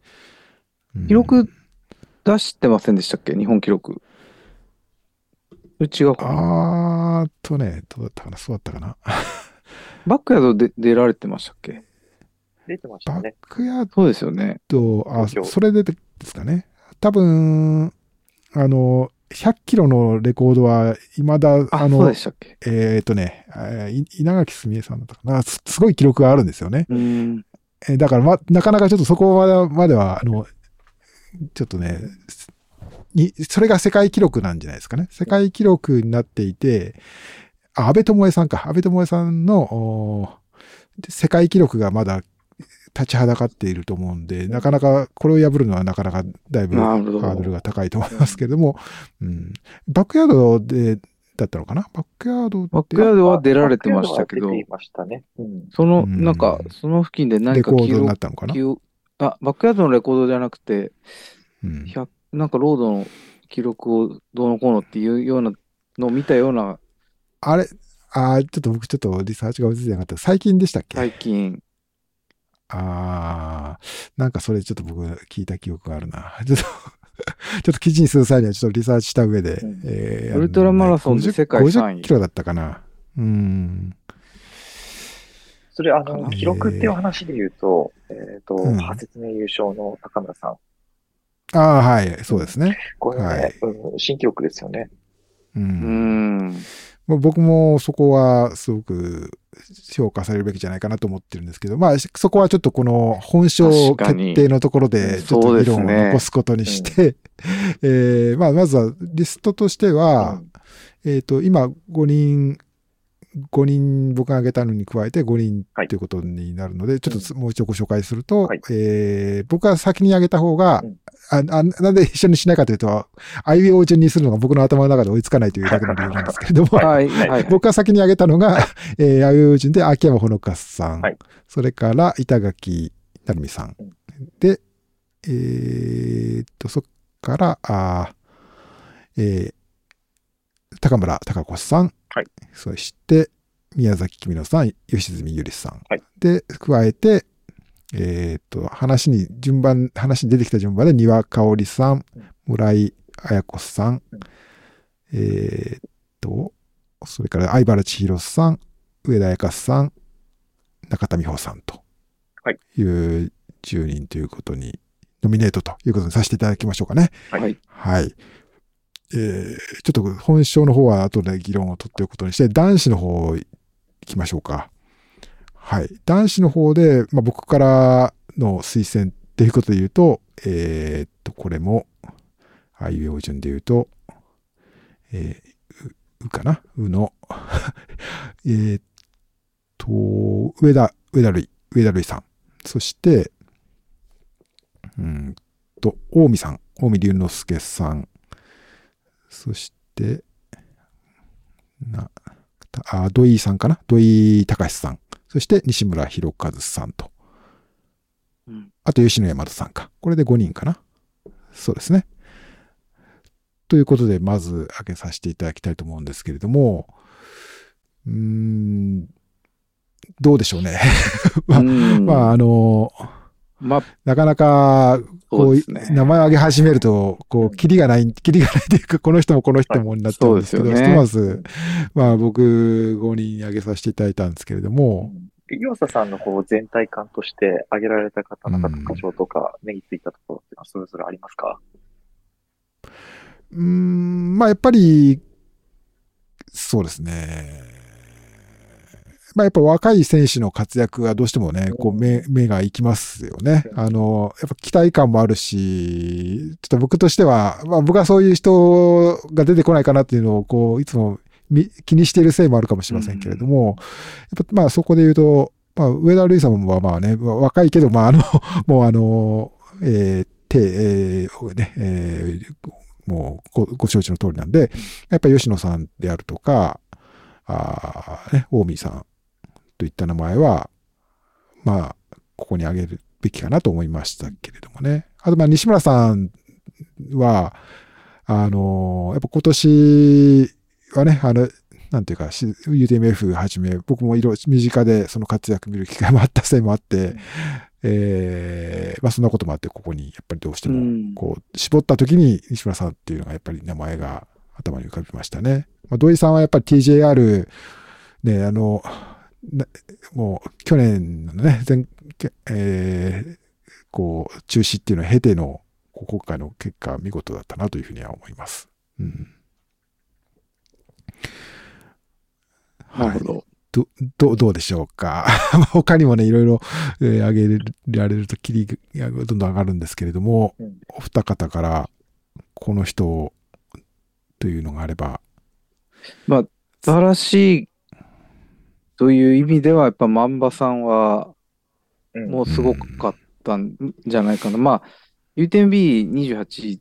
うん記録出してませんでしたっけ？日本記録。うちがあーっとね、どうだったかな、そうだったかな。バックヤードで出られてましたっけ？出てましたバッね。クヤーそうですよね。ド、あ、それでですかね。多分、あの、100キロのレコードは、未だ、あ、あのえっ、とね、稲垣すみえさんだったかなす、すごい記録があるんですよね。えーだから、ま、なかなかちょっとそこまでは、あの、ちょっとね、に、それが世界記録なんじゃないですかね。世界記録になっていて、あ、安倍智恵さんか。安倍智恵さんの、世界記録がまだ立ちはだかっていると思うんで、なかなか、これを破るのはなかなかだいぶハードルが高いと思いますけれども、うん。バックヤードで、だったのかな？バックヤードバックヤードは出られてましたけどバックヤードは出ていましたね。うん。その、うんなんか、その付近で何レか記コードになっ録、たのかな？記憶あ、バックヤードのレコードじゃなくて、うん。100なんかロードの記録をどうのこうのっていうようなのを見たような、あれ、あーちょっと僕ちょっとリサーチが追いついてなかった。最近でしたっけ？最近、ああ、なんかそれちょっと僕聞いた記憶があるな。ちょっと、ちょっと記事にする際にはちょっとリサーチした上で、うんえーウルトラマラソンで世界3位50キロだったかな。うん。それ、あの、記録っていう話で言うと、えっと、うん派説明優勝の高村さん。ああ、はい、そうですね。これね、はいうん、新記録ですよね。う。うんん。まあ僕もそこはすごく評価されるべきじゃないかなと思ってるんですけど、まあそこはちょっとこの本性決定のところでちょっと議論を残すことにして、えーまあまずはリストとしては、うん。えっ、と、今、5人、5人僕が挙げたのに加えて5人はい。ということになるので、ちょっともう一度ご紹介すると、はい。えー僕が先に挙げた方が、うん。ああなんで一緒にしないかというと、あいうえお順にするのが僕の頭の中で追いつかないというだけの理由なんですけれども、はい、はい。はい。僕が先に挙げたのが、えー、あいうえお順で秋山ほのかさん、はい。それから板垣成美さん、うん。で、えーっと、そっから、あーえー高村貴子さん、はい。そして宮崎君乃さん、吉住ゆりさん、はい。で、加えて、えーっと、話に、順番、話に出てきた順番で、丹羽香織さんうん、村井彩子さん、うん。えーっと、それから相原千尋さん、上田彩香さん、中田美穂さんとはい。いう10人ということに、ノミネートということにさせていただきましょうかね。はい。はい。えーちょっと本性の方は後で議論を取っておくことにして、男子の方行きましょうか。はい。男子の方で、まあ、僕からの推薦っていうことで言うと、えーっと、これも、ああいうえお順で言うと、えーう、うかな？うの、えっと、上田、上田類、上田類さん。そして、うんと、近江さん、近江龍之介さん。そして、な、たあ土井さんかな？土井隆さん。そして西村博和さんと。うんあと吉野山田さんか。これで5人かな？そうですね。ということで、まず挙げさせていただきたいと思うんですけれども、うーん、どうでしょうね。まあうんまあ、あの、まあ、なかなか、こう、ね。名前を挙げ始めると、こう、キリがない、キリがないというか、この人もこの人もになっちゃうんですけど、ひはいそうですとまず、まあ、僕、5人挙げさせていただいたんですけれども、岩佐さんのこう全体感として挙げられた方の特徴とか、目についたところっていうのはそれぞれありますか？うーん、まあ、やっぱり、そうですね。まあ、やっぱ若い選手の活躍がどうしてもね、こう、目、目が行きますよね。うん。あの、やっぱ期待感もあるし、ちょっと僕としては、まあ、僕はそういう人が出てこないかなっていうのを、こう、いつもみ気にしているせいもあるかもしれませんけれども、やっぱ、まあ、そこで言うと、まあ、上田瑠衣さんもまあね、若いけど、まあ、あの、もうあの、えー、て、えーね、えーもうごご承知の通りなんで、やっぱり吉野さんであるとか、あーね、近江さんといった名前は、まあ、ここに挙げるべきかなと思いましたけれどもね。あと、まあ、西村さんは、あの、やっぱ今年はね、あの、なんていうか、し UTMF はじめ、僕もいろ身近でその活躍見る機会もあったせいもあって、えーまあそんなこともあって、ここにやっぱりどうしても、うんこう、絞った時に西村さんっていうのがやっぱり名前が頭に浮かびましたね。まあ、土井さんはやっぱり TJR、ね、あの、なもう去年のね、前、えーこう、中止っていうのを経ての、今回の結果、見事だったなというふうには思います。うん。なるほど。ど、どう、どうでしょうか。ま あ他にもね、いろいろ、えー挙げられると、切りがどんどん上がるんですけれども、うんお二方から、この人というのがあれば、まあ、素晴らしいという意味では、やっぱ万場さんは、うんもうすごかったんじゃないかな。まあ、UTMB28、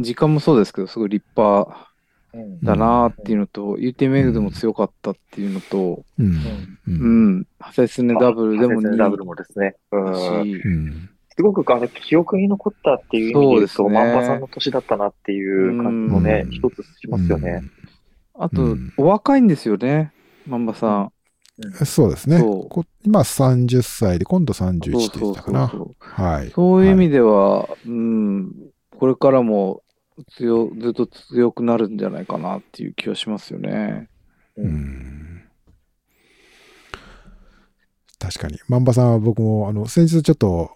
時間もそうですけど、すごい立派うんだなっていうのと、UTMF でも強かったっていうのと、うん。うんう。うんん、ハセスネダブルでも2ハセスネダブルもですね。うん。すごくあの記憶に残ったっていう意味で言うと、そうですね万場さんの年だったなっていう感じもねう、ん一つしますよね。あとうん、お若いんですよね、万場さん。うんそうですね。今30歳で、今度31そうでそうしたかな。はい。そういう意味では、うん、これからも強ずっと強くなるんじゃないかなっていう気はしますよね。う。ん確かに。万場さんは僕も、あの、先日ちょっと、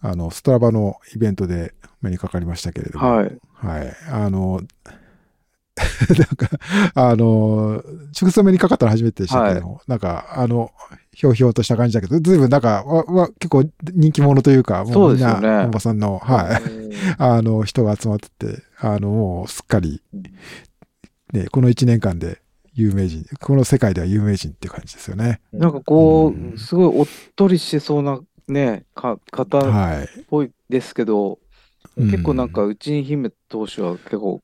あの、ストラバのイベントで目にかかりましたけれども、はい。はい。あの、なんか、あの、直接目にかかったの初めてでしたけども、なんか、あの、ひょうひょうとした感じだけど、ずいぶんなんか、わわ結構人気者というか、もそうですよねみんな、本場さんの、はい。あの、人が集まってて、あの、もうすっかり、ね、この1年間で有名人、この世界では有名人っていう感じですよね。なんかこうんう、すごいおっとりしてそうなね、か方っはい。ぽいですけど、うん結構なんか、うちに姫投手は結構、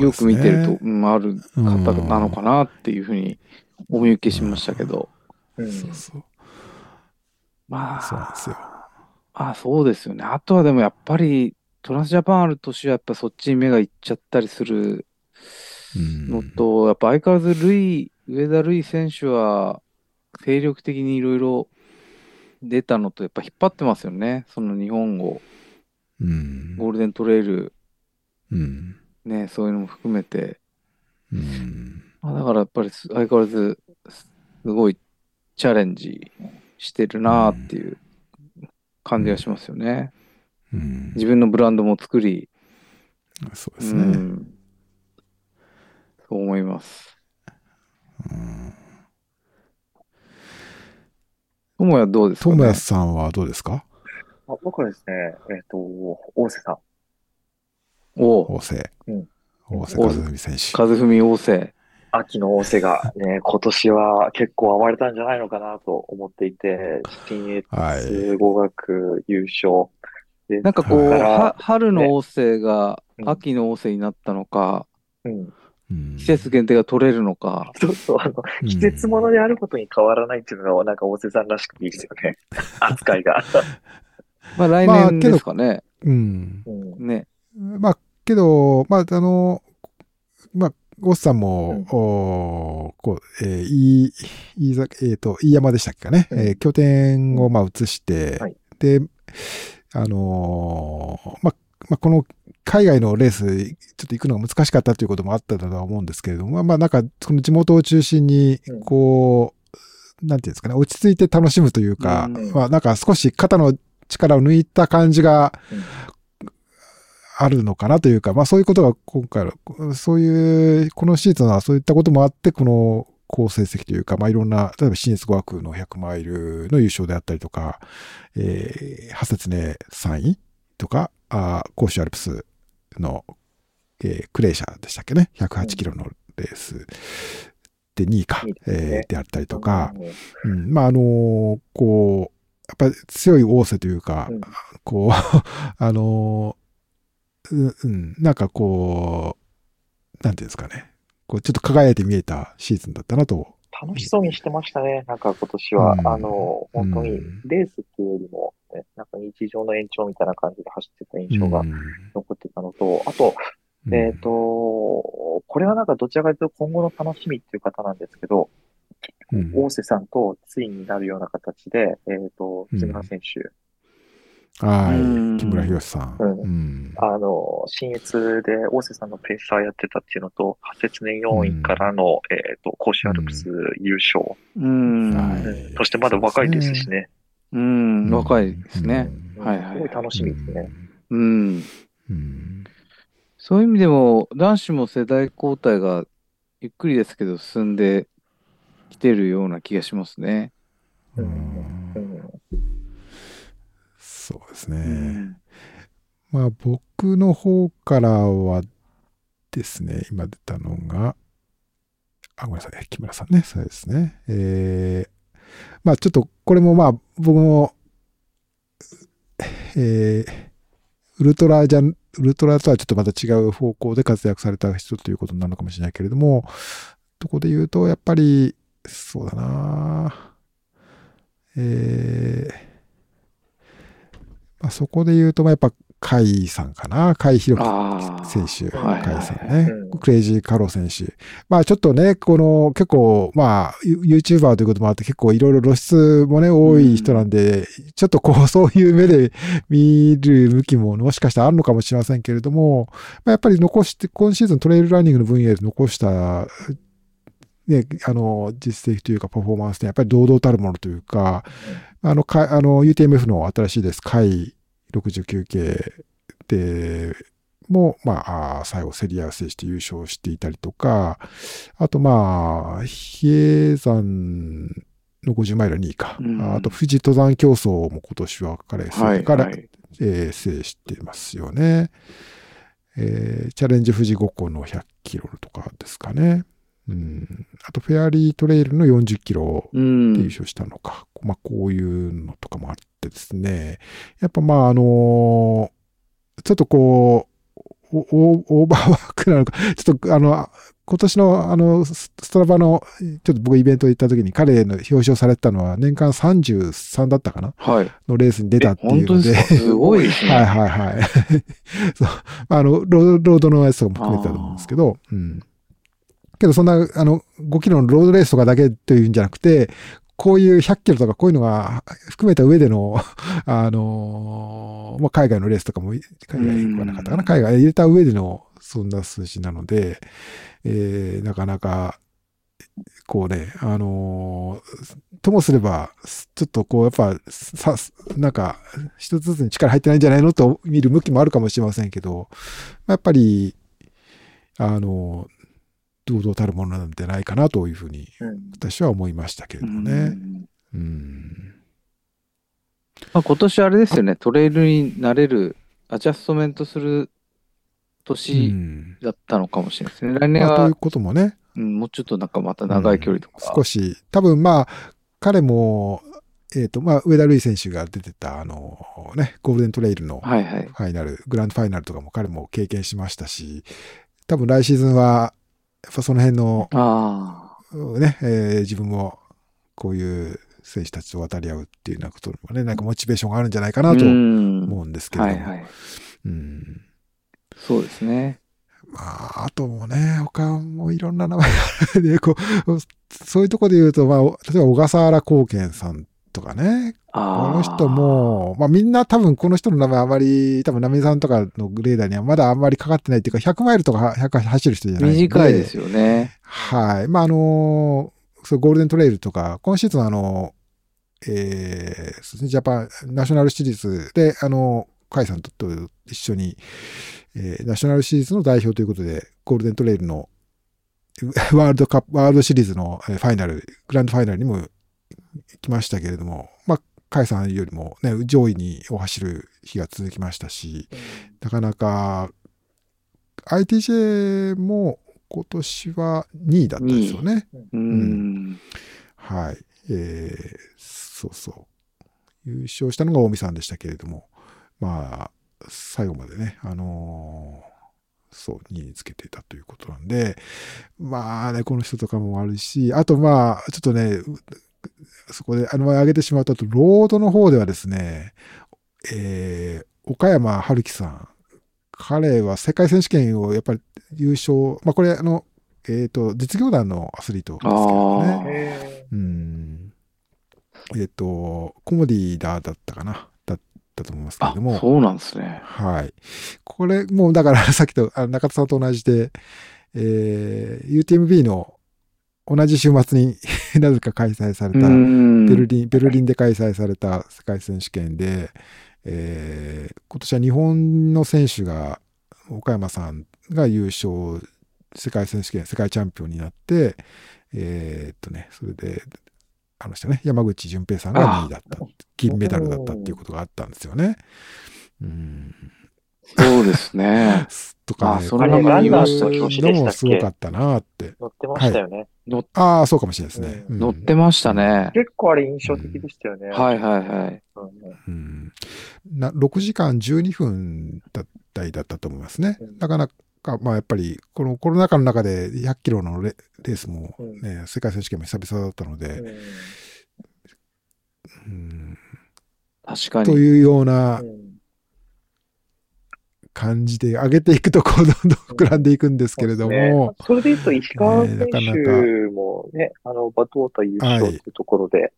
よく見てると、うん、ある方うんなのかなっていうふうにお見受けしましたけど、うんそうそう。まあ、そうなんですよ。あ、そうですよね。あとはでもやっぱり、トランスジャパンある年はやっぱそっちに目がいっちゃったりするうんのと、やっぱ相変わらずルイ、上田瑠衣選手は精力的にいろいろ出たのと、やっぱ引っ張ってますよね。その日本を、うん。ゴールデントレイル、うん。ね、そういうのも含めて、うん。まあ、だからやっぱりす相変わらずすごいチャレンジしてるなっていう感じがしますよね。うん自分のブランドも作り、そうですね。うん、そう思います。うんともやどうですか友ね也さんはどうですか？あ僕はですね、えっ、と、大瀬さん。お大瀬うん。大瀬和文選手。和文旺盛。秋の大瀬がね、今年は結構暴れたんじゃないのかなと思っていて、新越はい。語学優勝。でなんかこう、は春の旺盛がうん秋の旺盛になったのか、うん。うん季節限定が取れるのか、そうそう、あの、うん季節物であることに変わらないっていうのが、なんか大瀬さんらしくていいですよね。扱いが。まあ来年ですかね。うん。うん。ね。まあ、けど、まあ、あの、まあ、ゴスさんも、うん。おーこう、えー、いい、いいざ、えっ、と、飯山でしたっけかね、うん。えー拠点を、まあ、移して、はい。で、あのーまあ、まあ、この海外のレース、ちょっと行くのが難しかったということもあったとは思うんですけれども、まあ、まあ、なんか、その地元を中心にうん、こう、なんていうんですかね、落ち着いて楽しむというか、うん。まあ、なんか少し肩の力を抜いた感じがうんあるのかなというか、まあそういうことが今回の、そういう、このシーズンはそういったこともあって、この好成績というか、まあいろんな、例えば新越語学の100マイルの優勝であったりとか、えー、ハセツネ3位とか、あー甲州アルプスの、えークレーシャーでしたっけね、108キロのレース。で2位か、えーであったりとか、うん、まああのこう、やっぱり強い仰せというか、うん。こう、あのううん、なんかこう、なんていうんですかね、こうちょっと輝いて見えたシーズンだったなと。楽しそうにしてましたね、なんか今年は。うん。あの、本当にうん、レースっていうよりも、ね、なんか日常の延長みたいな感じで走ってた印象が残ってたのと、あと、うん。えっ、と、これはなんかどちらかというと今後の楽しみっていう方なんですけど、うん。大瀬さんとついになるような形で、えっ、と、うん。木村選手、はい、うん木村博さん。うんうんあの、新越で大瀬さんのペーサーやってたっていうのと、8節年4位からの、えっ、と、甲子アルプス優勝、うん。はいうんそしてまだ若いですしね。うん。若いですね。うんはいはいすごい楽しみですね。うん。うんそういう意味でも、男子も世代交代がゆっくりですけど進んできてるような気がしますね。ううんんそうですうね。ん。まあ僕の方からはですね、今出たのが、あ、ごめんなさい、木村さんね、そうですね。えー、まあちょっとこれもまあ僕も、えー、ウルトラじゃん、ウルトラとはちょっとまた違う方向で活躍された人ということになるのかもしれないけれども、とこで言うと、やっぱり、そうだなえー、まあ、そこで言うと、まあ、やっぱ、甲斐さんかな。甲斐弘ああ。樹選手。甲はいはい斐さんねうん。クレイジーカロ選手。まあちょっとね、この結構、まあ、ユ YouTuber ということもあって結構いろいろ露出もね、多い人なんで、ちょっとこう、そういう目で見る向きももしかしたらあるのかもしれませんけれども、まあ、やっぱり残して、今シーズントレイルランニングの分野で残した、ね、あの、実績というかパフォーマンスでやっぱり堂々たるものというか、あの、かあの UTMF の新しいです、回69系で、も、まあ、最後、競り合わせして優勝していたりとか、あと、まあ、比叡山の50マイル2位か。うんあと、富士登山競争も今年は彼、はい、から、はい。えー制してますよね。えーチャレンジ富士5個の100キロとかですかね。うん。あと、フェアリートレイルの40キロうん。で優勝したのか。まあ、こういうのとかもあってですね。やっぱまあ、あのちょっとこう、オーバーワークなのか、ちょっとあの、今年のあの、スストラバの、ちょっと僕イベント行った時に彼の表彰されてたのは年間33だったかな？はい。のレースに出たってい本うので。当ですごいですね。はいはいはい。そう。あの、ロードロードのやつとかも含めてたと思うんですけど、うん。けどそんな、あの、5キロのロードレースとかだけというんじゃなくて、こういう100キロとかこういうのが含めた上での、あのまあ、海外のレースとかも、海外はなかったかな、海外入れた上での、そんな数字なので、えー、なかなか、こうね、あのともすれば、ちょっとこう、やっぱ、さ、なんか、一つずつに力入ってないんじゃないのと見る向きもあるかもしれませんけど、やっぱり、あの、堂々たるものなんじゃないかなというふうにうん私は思いましたけれうどもね。んうん。まあ、今年あれですよね、トレイルになれる、アジャストメントするう年んだったのかもしれないですね。来年はまあという、こともね、うん、もうちょっとなんかまた長い距離とか。少し、多分まあ、彼も、えっ、と、まあ、上田瑠衣選手が出てた、あの、ね、ゴールデントレイルのはいはい。ファイナル、グランドファイナルとかも彼も経験しましたし、多分来シーズンは、やっぱその辺の、あね、えー自分もこういう選手たちと渡り合うっていうようなこともね、なんかモチベーションがあるんじゃないかあ。なとうん思うんですけれども。はいはい。うんそうですね。まあ、あともね、他もいろんな名前があるね、こう、そういうところで言うと、まあ、お例えば小笠原光健さんとかね、こ。の人も、まあみんな多分この人の名前あまり、多分ナミさんとかのグレーダーにはまだあんまりかかってないっていうか、100マイルとか100走る人じゃない。短いですよね。はい。まあ、あのそう、ゴールデントレイルとか、今シーズンあの、えージャパン、ナショナルシリーズで、あの、カイさんとと一緒に、えーナショナルシリーズの代表ということで、ゴールデントレイルのワールドカップ、ワールドシリーズのえーファイナル、グランドファイナルにも来ましたけれども、まあ、カイさんよりもね、上位にを走る日が続きましたし、なかなか、ITJ も今年は2位だったんですよね。うん。はい。えーそうそう。優勝したのが近江さんでしたけれども、まあ、最後までね、あのーそう、2位につけていたということなんで、まあね、この人とかもあるし、あとまあ、ちょっとね、そこで、あの、上げてしまったと、ロードの方ではですね、えー、岡山春樹さん。彼は世界選手権をやっぱり優勝、まあこれ、あの、えっ、ー、と、実業団のアスリートですけどね。うん。えっ、ー、と、コモディダーだったかな。だったと思いますけれども。そうなんですね。はい。これ、もうだから さっきとあ中田さんと同じで、えー、UTMB の同じ週末になぜか開催された、ベルリン、ベルリンで開催された世界選手権で、えー、今年は日本の選手が、岡山さんが優勝、世界選手権、世界チャンピオンになって、えー、っとね、それで、あの人ね、山口淳平さんが2位だった、金メダルだったっていうことがあったんですよね。うん。そうですね。とかね、それもすごかったなって。乗ってましたよね。はい、ああ、そうかもしれないですね、うん。乗ってましたね。結構あれ印象的でしたよね。うん、はいはいはい。うん、な6時間12分だったりだったと思いますね。なかなか、まあやっぱり、このコロナ禍の中で100キロのレレースもね、世界選手権も久々だったので、うん、確かに。というような、感じで上げていくと、こう、どんどん膨らんでいくんですけれども。ね、それで言うと、石川選手もね、あの、バッドウォーター優勝っていうところで。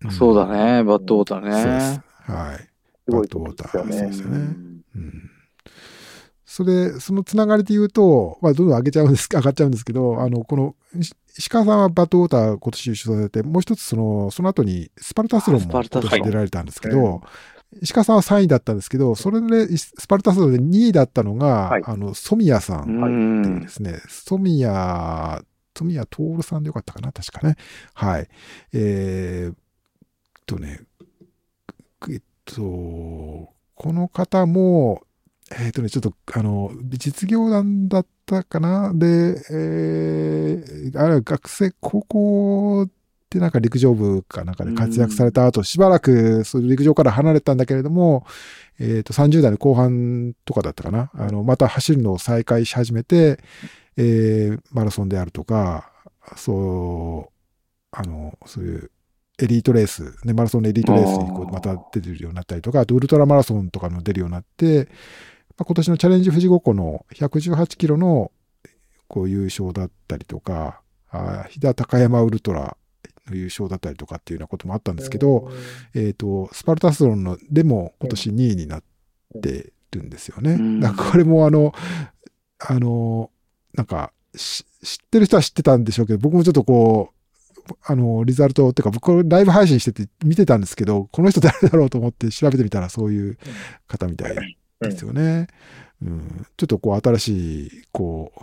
はい、そうだね、バッドウォーターね。はい。すごいところですよね。そうですよね。うん。それ、そのつながりで言うと、まあ、どんどん上げちゃうんです、上がっちゃうんですけど、あの、この、石川さんはバッドウォーター今年優勝されて、もう一つその、その後にスパルタスロンも今年出られたんですけど、石川さんは3位だったんですけど、それでスパルタスで2位だったのが、はい、あの、ソミヤさんってい。うですね、ソミヤ、ソミヤトールさんでよかったかな、確かね。はい。えー、とね、えっと、この方も、えっ、とね、ちょっと、あの、実業団だったかな。で、えー、あれ学生、高校でなんか陸上部かなんかで活躍された後、しばらくそういう陸上から離れたんだけれども、えっ、ー、と、30代の後半とかだったかな。あの、また走るのを再開し始めて、えー、マラソンであるとか、そう、あの、そういう、エリートレース、ね、マラソンのエリートレースにこうまた出てるようになったりとか、あとウルトラマラソンとかも出るようになって、まあ、今年のチャレンジ富士五湖の118キロのこう優勝だったりとか、あ飛騨高山ウルトラの優勝だったりとかっていうようなこともあったんですけど、えっ、ー、と、スパルタスロンのでも今年2位になってるんですよね。だからこれもあの、あの、なんか、知ってる人は知ってたんでしょうけど、僕もちょっとこう、あの、リザルトっていうか、僕、ライブ配信してて見てたんですけど、この人誰だろうと思って調べてみたらそういう方みたいですよね。うん、ちょっとこう、新しい、こう、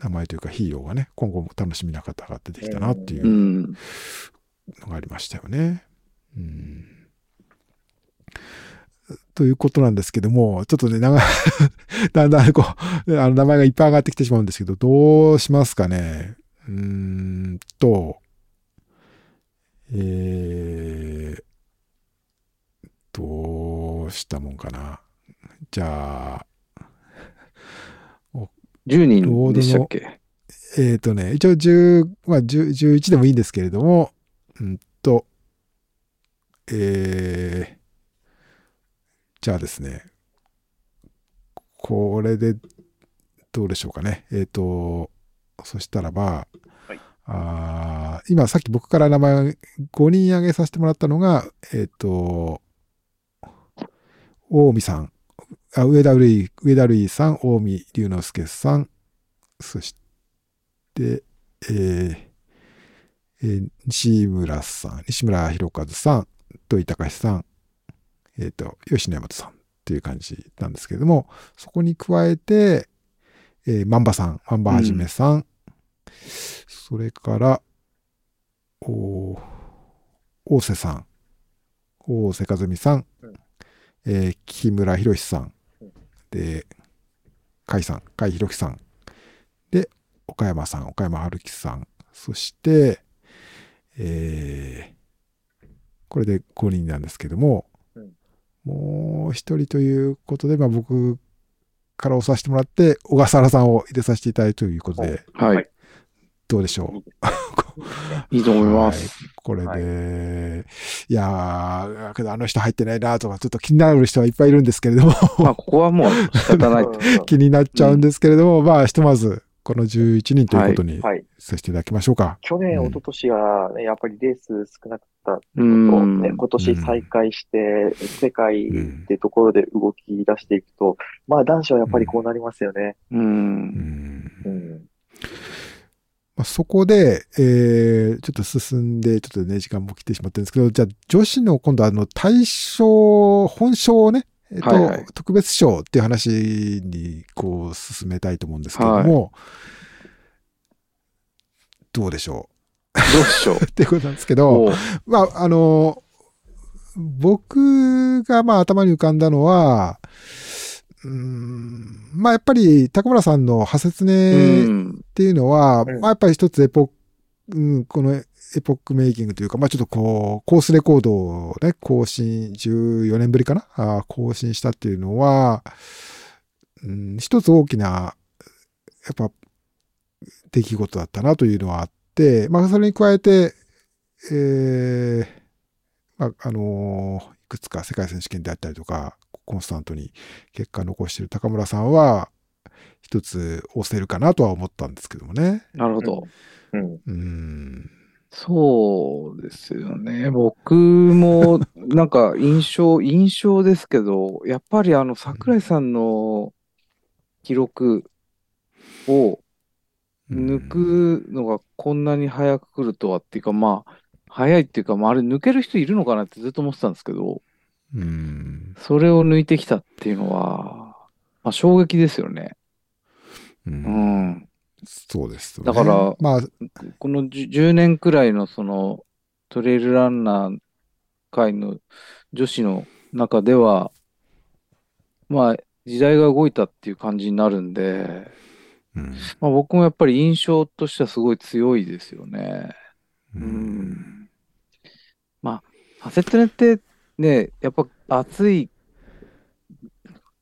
名前というかヒーローがね、今後も楽しみな方が出てきたなっていうのがありましたよね。うん、ということなんですけども、ちょっとね、長 だんだんこう、あの名前がいっぱい上がってきてしまうんですけど、どうしますかね。うーんと、えー、どうしたもんかな。じゃあ、10人でしたっけ？えっ、ー、とね、一応10、まあ10、11でもいいんですけれども、うんと、えー、じゃあですね、これで、どうでしょうかね。えっ、ー、と、そしたらば、はい、あ今さっき僕から名前5人挙げさせてもらったのが、えっ、ー、と、大見さん、あ上田瑠衣、上田瑠衣さん、大見龍之介さん、そして、えーえー、西村さん、西村博和さん、土井隆さん、えっ、ー、と、吉野大和さんっていう感じなんですけれども、そこに加えて、えー、万場さん、万場はじめさん、うん、それから、お大瀬さん、大瀬和美さん、うん、えー、木村博さん、で、甲斐さん、甲斐弘樹さん、で、岡山さん、岡山春樹さん、そして、えー、これで5人なんですけども、うん、もう一人ということで、まあ僕から押させてもらって、小笠原さんを入れさせていただいたということで、はい。はい。どうでしょう？いいと思います。これで、、はいやー、けどあの人入ってないなとか、ちょっと気になる人はいっぱいいるんですけれども、まあ、ここはもう仕方ない。気になっちゃうんですけれども、まあ、ひとまず、この11人ということにはい。させていただきましょうか。去年、うん一昨年は、ね、やっぱりレース少なかったうと、ん。ね、今年再開して、世界うんってところで動き出していくと、まあ男子はやっぱりこうなりますよね。う。うんんうん。まあ、そこで、えー、ちょっと進んで、ちょっとね、時間も来てしまってるんですけど、じゃあ、女子の今度はあの、対象、本賞をね、えっと、はいはい。特別賞っていう話に、こう、進めたいと思うんですけれども、どうでしょどうでしょう？う。っていうことなんですけど、まあ、あの、僕がまあ頭に浮かんだのは、うーん、まあやっぱり高村さんの派説うねん。っていうのは、うん。まあやっぱり一つエポック、うん、このエポックメイキングというか、まあちょっとこう、コースレコードをね、更新、14年ぶりかな？あー更新したっていうのは、うん、一つ大きな、やっぱ、出来事だったなというのはあって、まあそれに加えて、えーまあ、あのーいくつか世界選手権であったりとか、コンスタントに結果を残している高村さんは、一つ押せるかなとは思ったんですけどもね。なるほど。うん。うん。そうですよね。僕も、なんか印象、印象ですけど、やっぱりあの、桜井さんの記録を抜くのがこんなに早く来るとはっていうか、まあ、早いっていうか、まあ、あれ抜ける人いるのかなってずっと思ってたんですけど、うん。それを抜いてきたっていうのは、まあ、衝撃ですよね。う。うんん。そうですよね。だからまあ、この10 10年くらいのそのトレイルランナー界の女子の中では、まあ時代が動いたっていう感じになるんで、うん。まあ僕もやっぱり印象としてはすごい強いですよね。ううんん。まあ、ハセットネってね、やっぱ暑い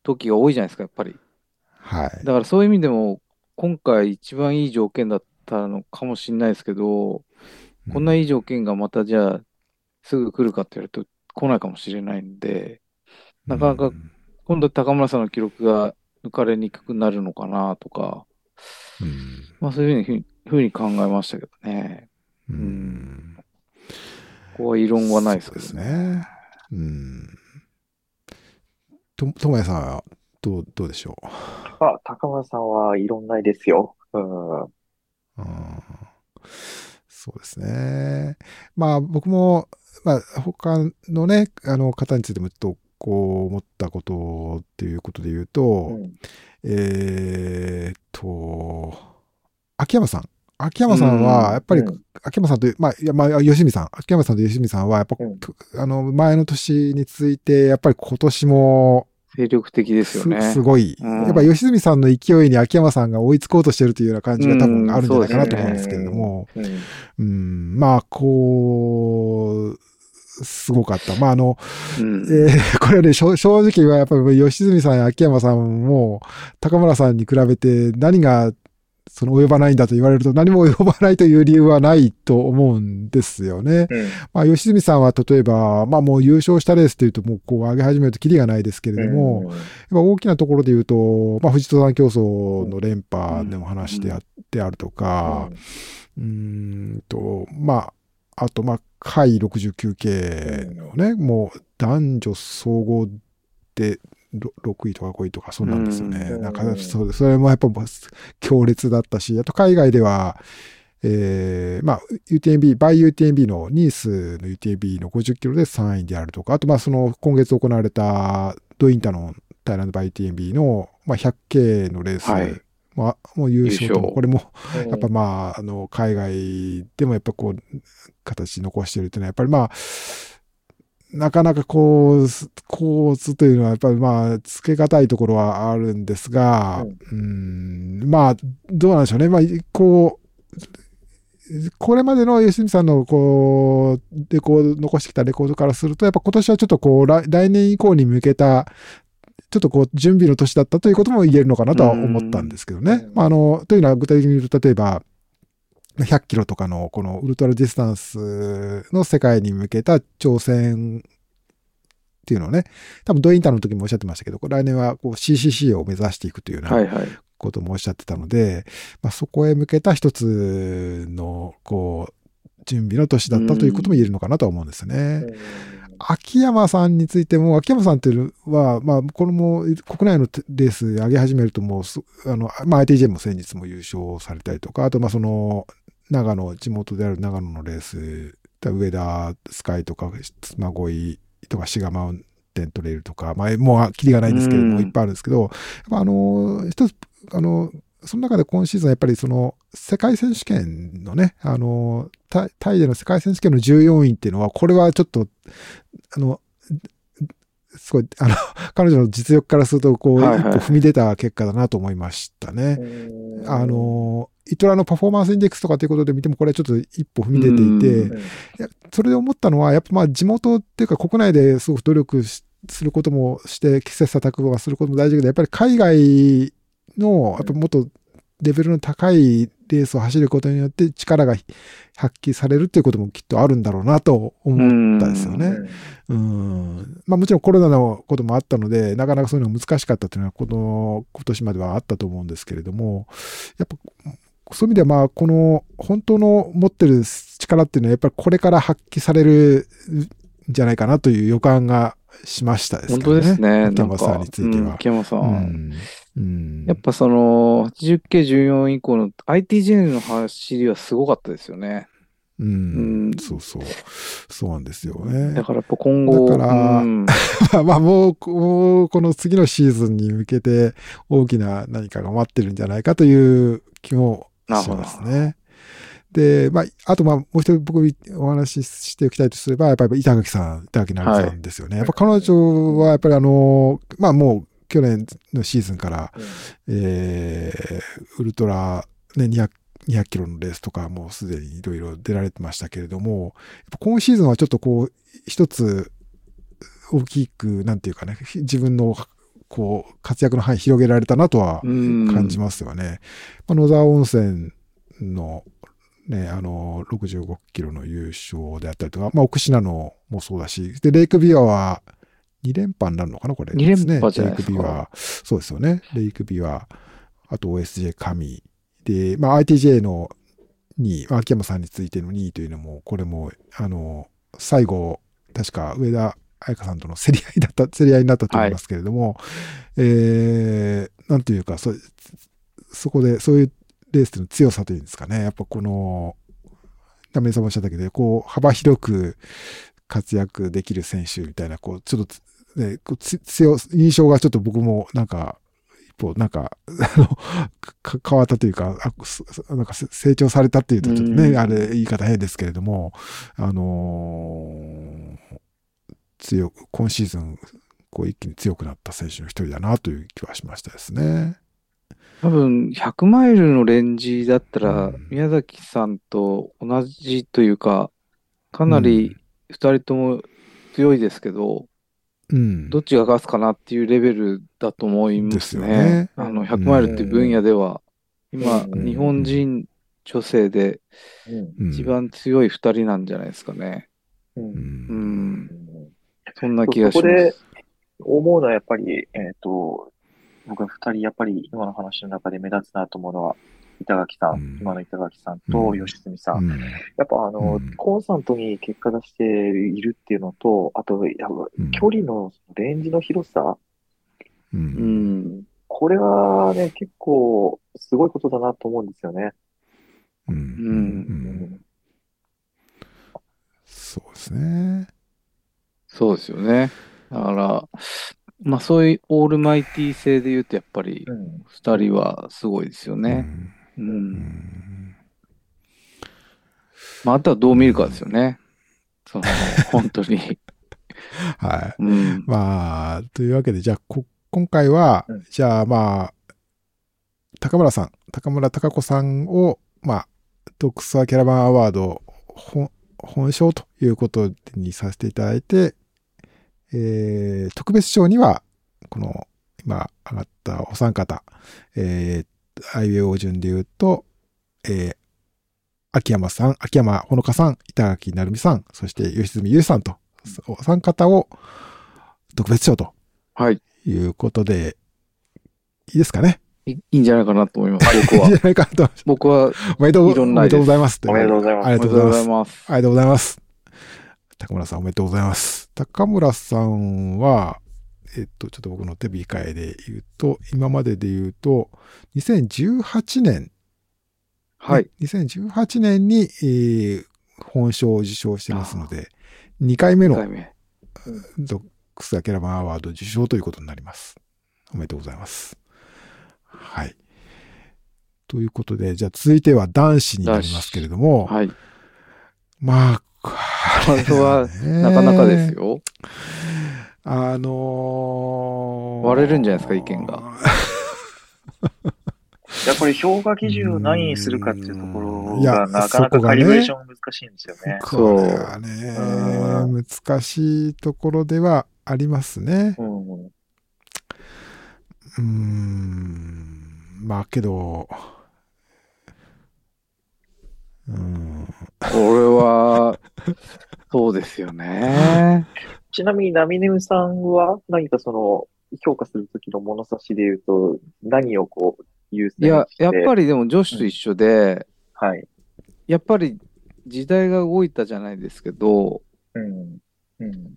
時が多いじゃないですか、やっぱり。はい。だからそういう意味でも、今回一番いい条件だったのかもしれないですけど、こんないい条件がまたじゃあすぐ来るかって言われると来ないかもしれないんで、なかなかうん今度高村さんの記録が抜かれにくくなるのかなとか、うんまあそういうふうにふうに考えましたけどね。うんここは異論はないですけどね。ね。うん。と、ともやさんはどう、どうでしょあ、高村さんはいろんないですよ。うん。う。うんそうですね。まあ僕も、まあ他のね、あの方についてもちょっとこう思ったことっていうことで言うと、うんえーっと、秋山さん。秋山さんは、やっぱり、うん。秋山さんとまあ、いや、まあ、吉見さん。秋山さんと吉見さんは、やっぱ、うん。あの、前の年について、やっぱり今年も精力的ですよす、ね。すごい。うん。やっぱ吉住さんの勢いに秋山さんが追いつこうとしてるというような感じが多分あるんじゃないかなと思うんですけれども、うん。うん、まあ、こう、すごかった。まあ、あの、うん。えー これはね、正正直はやっぱり吉住さんや秋山さんも、高村さんに比べて何がその及ばないんだと言われると何も及ばないという理由はないと思うんですよね。うん。まあ、吉住さんは例えば、まあもう優勝したレースっていうともうこう上げ始めるとキリがないですけれども、やっぱ大きなところで言うと、まあ富士登山競争の連覇でも話であってあるとか、うーんと、まあ、あと、まあ、下69系のね、もう男女総合でろ6位とか5位とかそうなんですよね。うん。なんか、そうそれもやっぱ強烈だったし、あと海外では、えーまあ、UTMB、バイ UTMB のニースの UTMB の50キロで3位であるとか、あと、まあ、その今月行われたドインタのタイランドバイ UTMB の、まあ、100K のレース、はい。まあ、もう優勝と、優勝。これもうん。やっぱまあ、あの、海外でもやっぱこう、形残してるっていうのは、やっぱりまあ、なかなかこう、構図というのはやっぱりまあ、つけがたいところはあるんですが、うん、まあ、どうなんでしょうね。まあ、こう、これまでの良純さんのこう、レコード、残してきたレコードからすると、やっぱ今年はちょっとこう、来来年以降に向けた、ちょっとこう、準備の年だったということも言えるのかなとは思ったんですけどねう。んまあ、あの、というのは具体的に言うと、例えば、100キロとかのこのウルトラディスタンスの世界に向けた挑戦っていうのをね、多分ドインターの時もおっしゃってましたけど、来年はこう CCC を目指していくというようなはいはい。こともおっしゃってたので、まあ、そこへ向けた一つの、こう、準備の年だったということも言えるのかなとは思うんですね。秋山さんについても、秋山さんっていうのは、まあ、これも国内のレース上げ始めるともうす、あの、まあ、ITJ も先日も優勝されたりとか、あと、まあ、その、長野、地元である長野のレース、上田スカイとか、妻恋とか、志賀マウンテントレイルとか、まあ、もう、キリがないんですけれども、うん。いっぱいあるんですけど、やっぱあの、一つ、あの、その中で今シーズンやっぱりその世界選手権のね、あの、タイタイでの世界選手権の14位っていうのは、これはちょっと、あの、すごい、あの、彼女の実力からすると、こう、はいはい。一歩踏み出た結果だなと思いましたね。あ、の、イトラのパフォーマンスインデックスとかということで見ても、これはちょっと一歩踏み出ていて、うんいやそれで思ったのは、やっぱまあ地元っていうか国内ですごく努力しすることもして、切磋琢磨することも大事だけど、やっぱり海外の、やっぱもっとレベルの高いレースを走ることによって力が発揮されるっていうこともきっとあるんだろうなと思ったですよね。うん。まあもちろんコロナのこともあったので、なかなかそういうのが難しかったというのは、この今年まではあったと思うんですけれども、やっぱそういう意味では、まあ、この本当の持ってる力っていうのは、やっぱりこれから発揮されるんじゃないかなという予感がしましたですね。当ですね。秋山さんについては。うん秋山さ。うんん。うんやっぱその、80系14以降の ITJ の走りはすごかったですよね。ううんん。そうそう。そうなんですよねだ。から今後、だから まあもう、もうこの次のシーズンに向けて大きな何かが待ってるんじゃないかという気もしますね。で、まあ、あとまあ、もう一つ僕お話ししておきたいとすれば、やっぱり板垣さん、板垣成美さんですよね。やっぱ彼女はやっぱりあの、まあもう去年のシーズンから、えー、ウルトラ、ね、200、200キロのレースとかもうすでにいろいろ出られてましたけれども、今シーズンはちょっとこう、一つ大きく、なんていうかね、自分のこう、活躍の範囲広げられたなとはうん感じますよね。まあ、野沢温泉のね、あの、65キロの優勝であったりとか、まあ、奥信濃もそうだし、で、レイクビワは2連覇になるのかなこれ、二連覇じゃないですかレイクビワ、そうですよね。レイクビワ、あと OSJ 神。で、まあ、ITJ の2位、まあ秋山さんについての2位というのも、これも、あの、最後、確か上田彩香さんとの競り合いだった、競り合いになったと思いますけれども、えー、なんというか、そ、そこで、そういうレースの強さというんですかね、やっぱこの、ダメさんもおっしゃったけど、こう、幅広く活躍できる選手みたいな、こう、ちょっとつ、ね、こうつ強、印象がちょっと僕もなんか、一歩、なんか、あの、か変わったというか、あすなんかせ成長されたっていうと、ちょっとね、うんあれ、言い方変ですけれども、あのー強く、今シーズン、こう一気に強くなった選手の一人だなという気はしましたですね。多分100マイルのレンジだったらうん宮崎さんと同じというか、かなり2人とも強いですけど、うん。どっちが勝つかなっていうレベルだと思いまですよすね。ねあの100マイルっていう分野では、今、うん日本人女性で一番強い2人なんじゃないですかね。うんううん、ん。そんな気がしま。そこです思うのはやっぱり、えっ、と、僕は二人やっぱり今の話の中で目立つなと思うのは、板垣さん、うん今の板垣さんとうん吉住さん。うんやっぱあの、うんコンスタントに結果出しているっていうのと、あと、や距離のレンジの広さ、う。うんん、これはね、結構すごいことだなと思うんですよね。うん。そうですね。そうですよね。だから、まあそういうオールマイティ性で言うと、やっぱりうん。2人はすごいですよね。う。うんん。まああとはどう見るかですよね。その、本当に。はい。うん。まあ、というわけで、じゃあ、こ今回はうん、じゃあまあ、高村さん、高村貴子さんを、まあ、ドクサーキャラバンアワード本本賞ということにさせていただいて、えー特別賞には、この今上がったお三方、えー、アイウェイ王順で言うと、えー、秋山さん、秋山ほのかさん、板垣成美さん、そして吉住優さんと、お三方を特別賞とはい。いうことで、いいですかね？いいいんじゃないかなと思います。僕いいんじは。ゃないかと。僕は、おめでとういろんなおめでとうございます。おめでとうございますありおめでとうございがとうござい。ます。ありがとうございます。高村さんおめでとうございます。高村さんは、えっと、ちょっと僕の手控えで言うと、今までで言うと、2018年、はい。2018年に、えー本賞を受賞してますので、2回目1の。ドックス・アキャラバンアワード受賞ということになります。おめでとうございます。はい。ということで、じゃあ続いては男子になりますけれども、はい。まあ、ここれは、なかなかです。よ。あのー割れるんじゃないですか意見が。いや、これ評価基準を何にするかっていうところいやが、なかなかカリブレーション難しいんですよね。これはね、難しいところではありますね。うん。うーん。まあけど、うーん。これは、そうですよね。ちなみに、ナミネムさんは何かその、評価するときの物差しで言うと、何をこう、優先いや。やっぱりでも女子と一緒で、はい。やっぱり時代が動いたじゃないですけど、うん。うん。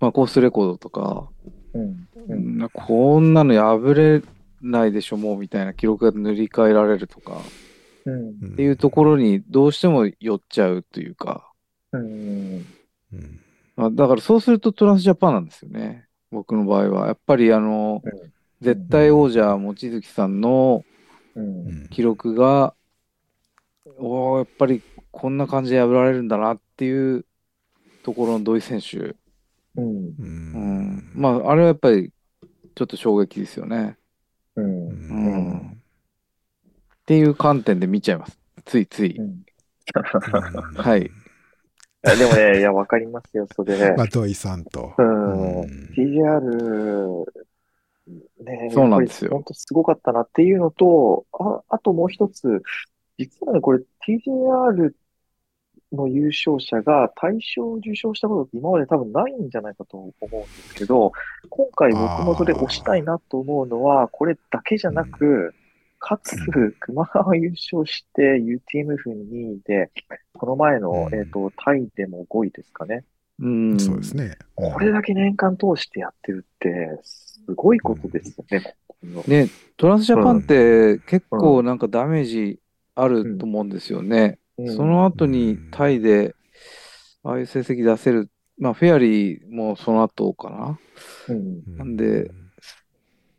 まあ、コースレコードとか、うん。う。うんんこんなの破れないでしょ、もうみたいな記録が塗り替えられるとか、うん。っていうところにどうしても寄っちゃうというか、うん。うんまあ、だからそうするとトランスジャパンなんですよね。僕の場合は。やっぱりあの、うん絶対王者、望月さんのう。うんん記録が、おーやっぱりこんな感じで破られるんだなっていうところの土井選手。うん。ううんん。まあ、あれはやっぱりちょっと衝撃ですよね。う。うんうんっていう観点で見ちゃいます。ついつい。うん。はい。でもね、いや、わかりますよ、それ。まあ、土井さんと。うんうん TJR、ね、そうなんですよ本当すごかったなっていうのと、あ、あともう一つ、実はね、これ TJR の優勝者が大賞を受賞したことって今まで多分ないんじゃないかと思うんですけど、今回僕もそれ押したいなと思うのは、これだけじゃなく、かつ、熊川優勝して UTMF 2位で、この前の、うんえっと、タイでも5位ですかね。うん。そうですね。うんこれだけ年間通してやってるって、すごいことですよね。このね、トランスジャパンって結構なんかダメージあると思うんですよね。うんその後にタイで、ああいう成績出せる。まあ、フェアリーもその後かな。うんなんで、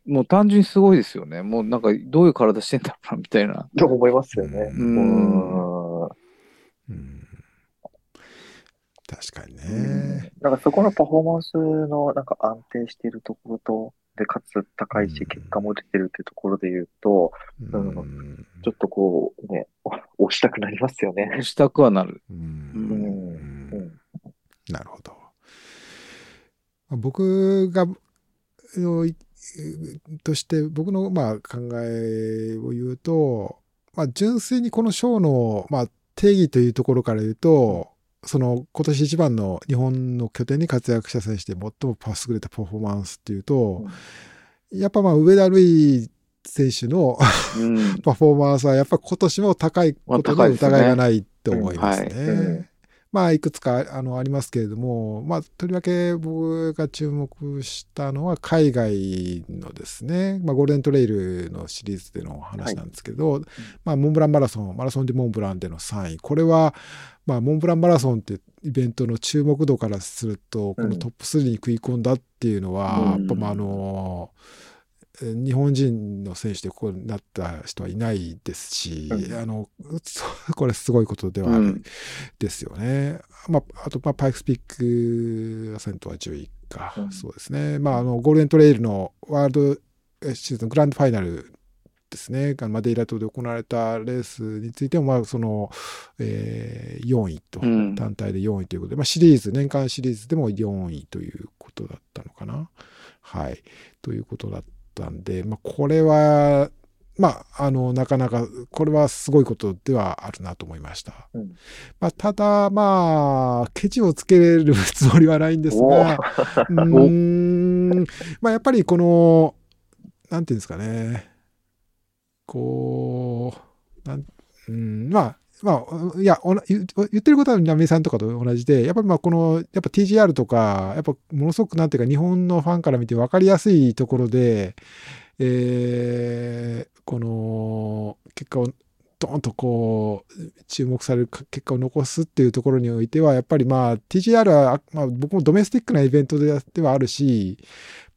もう単純にすごいですよね。もうなんかどういう体してんだろうな、みたいな。と思いますよね。ううんうん確かにうんね。なんかそこのパフォーマンスのなんか安定しているところと、で、かつ高いし、うん結果も出てるっていうところで言うと、うんちょっとこうね、お押したくなりますよね。したくはなる。ううんんうんなるほど。僕が、のいとして、僕のまあ考えを言うと、まあ、純粋にこの賞の、まあ、定義というところから言うと、その今年一番の日本の拠点に活躍した選手で最も優れたパフォーマンスっていうと、やっぱまあ上田瑠衣選手のうん。パフォーマンスはやっぱ今年も高いことにまあ高いですね疑いがないと思いますね。まあいくつかあのありますけれども、まあとりわけ僕が注目したのは海外のですね、まあゴールデントレイルのシリーズでの話なんですけど、まあモンブランマラソン、マラソンでモンブランでの3位、これはまあモンブランマラソンってイベントの注目度からすると、このトップ3に食い込んだっていうのは、うん。やっぱまああの、え日本人の選手でここになった人はいないですし、うんあの、そ これすごいことではあるうん。ですよね。まあ、あと、まあ、パイクスピックアセントは10位か、うんそうですね。まあ、あの、ゴールデントレイルのワールドシーズングランドファイナルですね、あのマデイラ島で行われたレースについても、まあ、その、えー4位と、うん団体で4位ということで、まあ、シリーズ、年間シリーズでも4位ということだったのかな。はい。ということだったんで、まあ、これは、まあ、あの、なかなか、これはすごいことではあるなと思いました。うん。まあ、ただ、まあ、ケチをつける つもりはないんですが、うー。ん、まあ、やっぱりこの、なんていうんですかね、こう、なんうん、まあ、まあ、いや、言ってることはナミさんとかと同じで、やっぱりまあこの、やっぱ TGR とか、やっぱものすごくなんていうか日本のファンから見て分かりやすいところで、えーこの結果をドーンとこう注目される結果を残すっていうところにおいては、やっぱりまあ TGR は、まあ、僕もドメスティックなイベントではあるし、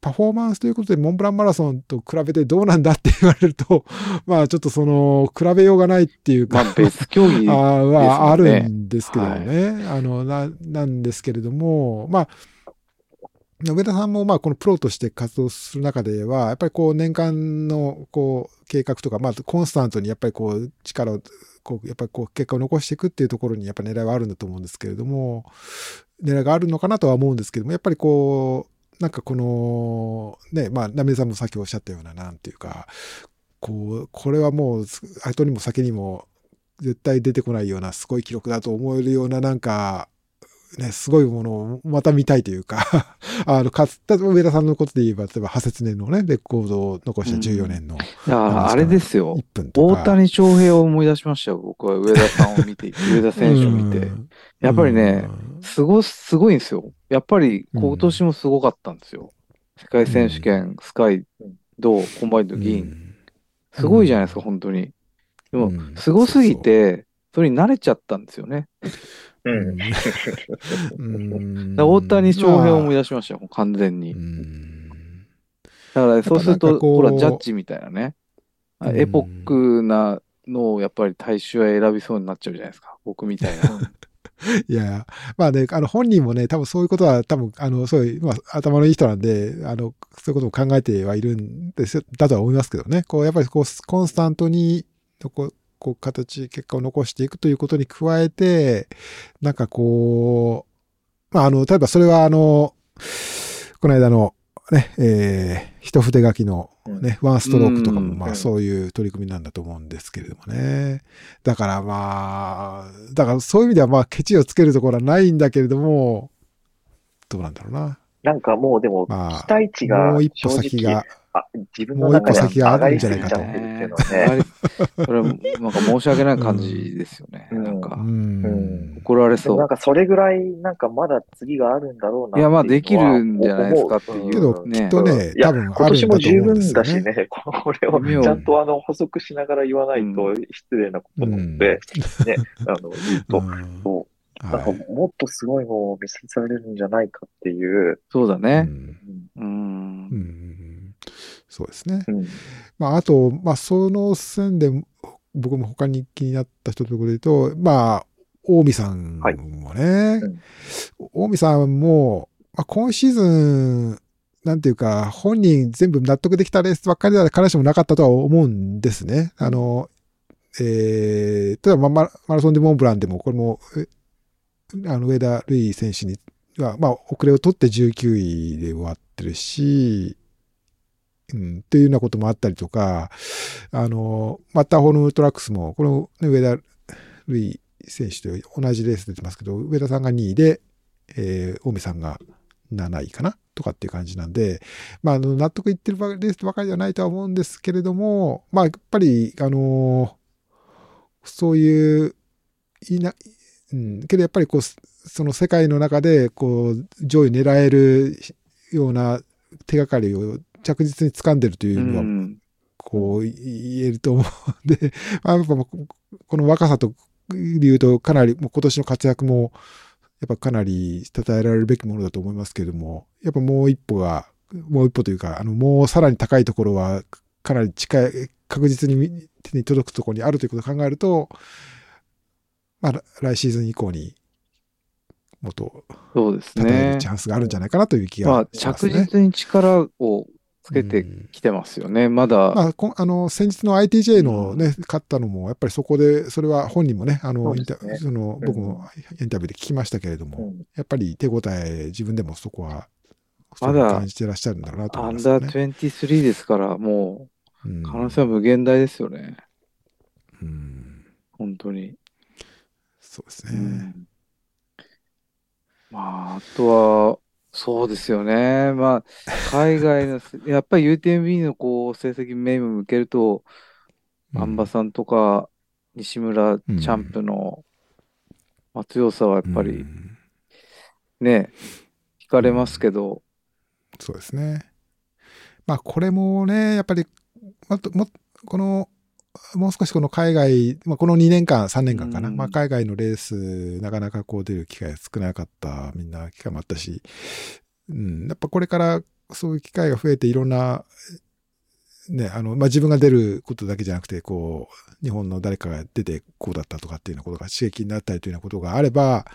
パフォーマンスということでモンブランマラソンと比べてどうなんだって言われると、まあちょっとその比べようがないっていうか、まあ別競技 あーはあるんですけどもね。あの、な、なんですけれども、まあ、上田さんもまあこのプロとして活動する中では、やっぱりこう年間のこう計画とか、まあコンスタントにやっぱりこう力を、こう、やっぱりこう結果を残していくっていうところにやっぱ狙いはあるんだと思うんですけれども、狙いがあるのかなとは思うんですけども、やっぱりこう、なんかこの、ね、まあ、ナメさんもさっきおっしゃったような、なんていうか、こう、これはもう、後にも先にも、絶対出てこないようなすごい記録だと思えるような、なんか、ね、すごいものをまた見たいというか、あの、かつ、上田さんのことで言えば、例えば、ハセツネのね、レコードを残した14年のいやあれですよ1。分とか。大谷翔平を思い出しましたよ。僕は上田さんを見て、上田選手を見てう。んやっぱりね、うんすご、すごいんですよ。やっぱり今年もすごかったんですよ。世界選手権、スカイ、銅、コンバインド、銀。すごいじゃないですか、本当に。でもうん、すごすぎて、それに慣れちゃったんですよね。うん。大谷翔平を思いま出しましたよ、完全あにう。んだからそうすると、ほら、ジャッジみたいなね。エポックなのをやっぱり大衆は選びそうになっちゃうじゃないですか。僕みたいな。いやまあね、あの本人もね、多分そういうことは、多分あの、そういう、まあ、頭のいい人なんで、あの、そういうことも考えてはいるんですよだとは思いますけどね。こう、やっぱりこう、コンスタントに、こう、こう形、結果を残していくということに加えて、なんかこう、まあ、あの、例えばそれはあの、この間の、ね、えー、一筆書きのね、ワンストロークとかも、うんまあうんそういう取り組みなんだと思うんですけれどもね。だからまあ、だからそういう意味ではまあケチをつけるところはないんだけれども、どうなんだろうな。なんかもうでも、まあ期待値がもう一歩正直、先が、あ自分の中でもう一歩先があ上がりするんじゃないかと。ぎちゃってるっていうのはね。り、それはなんか申し訳ない感じですよね。うん。うなんか、ん。怒られそう。なん。かそれぐらい、なんかまだ次があるんだろうなっていやまあできるんじゃないですかっていう思けど、ねきっとね、いや多分あ今年も十分。だしね、これをちゃんとあの補足しながら言わないと失礼なことなので、ね、あの、言うと、なんかはいもっとすごいのを見せられるんじゃないかっていう、そうだね。うんうん。うんうんそうですね。うんまあ、あと、まあ、その線で、僕も他に気になった人ということで言うと、まあ、大見さんもね、うん大見さんも、まあ、今シーズン、なんていうか、本人全部納得できたレースばっかりでは必ずしもなかったとは思うんですね。あの、えー、例えばマママラソンでモンブランでも、これも、えあの、上田瑠衣選手には、まあ、遅れを取って19位で終わってるし、うん、っていうようなこともあったりとか、あの、マッターホールムトラックスも、この、ね、上田瑠衣選手と同じレース出てますけど、上田さんが2位で、えー、大見さんが7位かなとかっていう感じなんで、まあ、納得いってるレースばかりではないとは思うんですけれども、まあ、やっぱり、あのそういう、いな、うん、けどやっぱりこう、その世界の中で、こう、上位狙えるような手がかりを着実に掴んでるといううのは、ん。こう言えると思うんで、まあ、やっぱこの若さというと、かなり、もう今年の活躍も、やっぱかなり称えられるべきものだと思いますけれども、やっぱもう一歩が、もう一歩というか、あの、もうさらに高いところは、かなり近い、確実に手に届くところにあるということを考えると、まあ、来シーズン以降に、もっと、そうですねるチ。ャンスがあるんじゃないかなという気まあがします着ね。実に力をつけてきてますよね。まだ、まあ、こあの、先日の ITJ のね、勝ったのも、やっぱりそこで、それは本人もね、あの、その、僕もインタビューで聞きましたけれども、うんやっぱり手応え、自分でもそこはまだ感じてらっしゃるんだろうなとアン思いますよダーね。23ですから、もうんう可能性は無限大ですよね。うん本当に。そうですね。うんまあ、あとは、そうですよね。まあ、海外の、やっぱり UTMB のこう成績目を向けると、アンバさんとか西村チャンプの、まあ、強さはやっぱりうんね、惹かれますけど、そうですね。まあ、これもね、やっぱり、もっともこの、もう少しこの海外、まあ、この2年間、3年間かな、うん。まあ、海外のレース、なかなかこう出る機会が少なかった、みんな機会もあったし、うん、やっぱこれからそういう機会が増えて、いろんな、ね、あの、まあ、自分が出ることだけじゃなくて、こう、日本の誰かが出てこうだったとかっていうようなことが刺激になったりというようなことがあれば、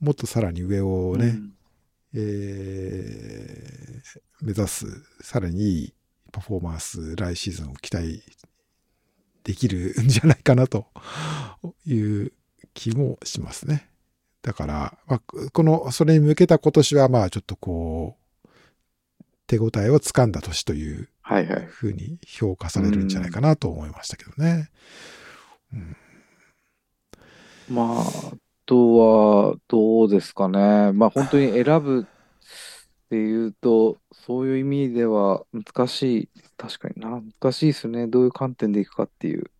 もっとさらに上をね、うん。えー目指す、さらにいいパフォーマンス、来シーズンを期待できるんじゃないかなという気もしますね。だから、まあ、この、それに向けた今年は、まあ、ちょっとこう、手応えをつかんだ年という。ふうに評価されるんじゃないかなと思いましたけどね。まあ、あとは、どうですかね。まあ、本当に選ぶっていうと、そういう意味では難しい。確かにな。難しいですね。どういう観点でいくかっていう。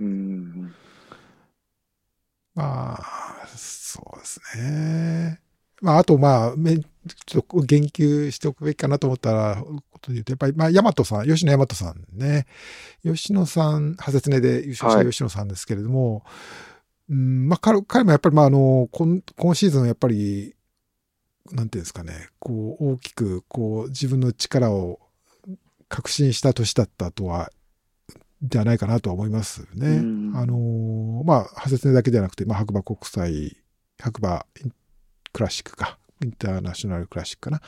うん。まあ、そうですね。まあ、あと、まあ、めちょっと言及しておくべきかなと思ったら、ことで言うと、やっぱり、まあ、大和さん、吉野大和さんね。吉野さん、ハセツネで優勝したはい吉野さんですけれども、うん、まあ、彼彼もやっぱり、まあ、あの、今今シーズン、やっぱり、なんていうんですかね、こう、大きく、こう、自分の力を確信した年だったとは、じゃないかなとは思いますね。うんあのーまあ、派切ねだけじゃなくて、まあ、白馬国際、白馬クラシックか、インターナショナルクラシックかな、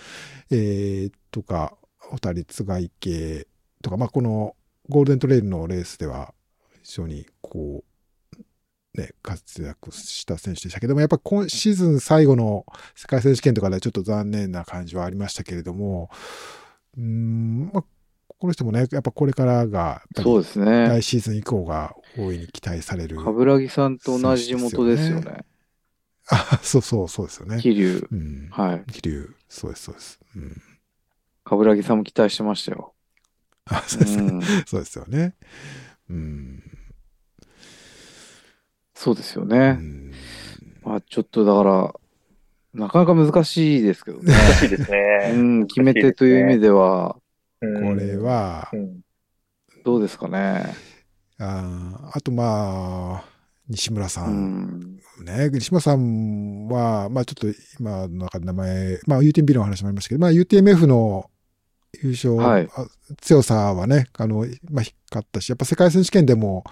えー、とか、小谷津賀池とか、まあ、このゴールデントレイルのレースでは、非常にこう、ね、活躍した選手でしたけども、やっぱ今シーズン最後の世界選手権とかではちょっと残念な感じはありましたけれども、うーん、まあ、この人もね、やっぱこれからが、そうですね来。シーズン以降が大いに期待される。冠城さんと同じ地元ですよね。あ、そうそう、そうですよね。桐生。うん。はい。気流、そうです、そうです。うん。冠城さんも期待してましたよ。あ、そうです、うんそうですよね。うん。そうですようね。んまあ、ちょっとだから、なかなか難しいですけどね。難しいですうね。ん、決め手という意味では、これはう、ん、どうですかね。ああとまあ、西村さうんん。ね、西村さんは、まあちょっと今の中で名前、まあ UTMB の話もありましたけど、まあ UTMF の優勝、はい。あ強さはね、あの、まあ低かったし、やっぱ世界選手権でも、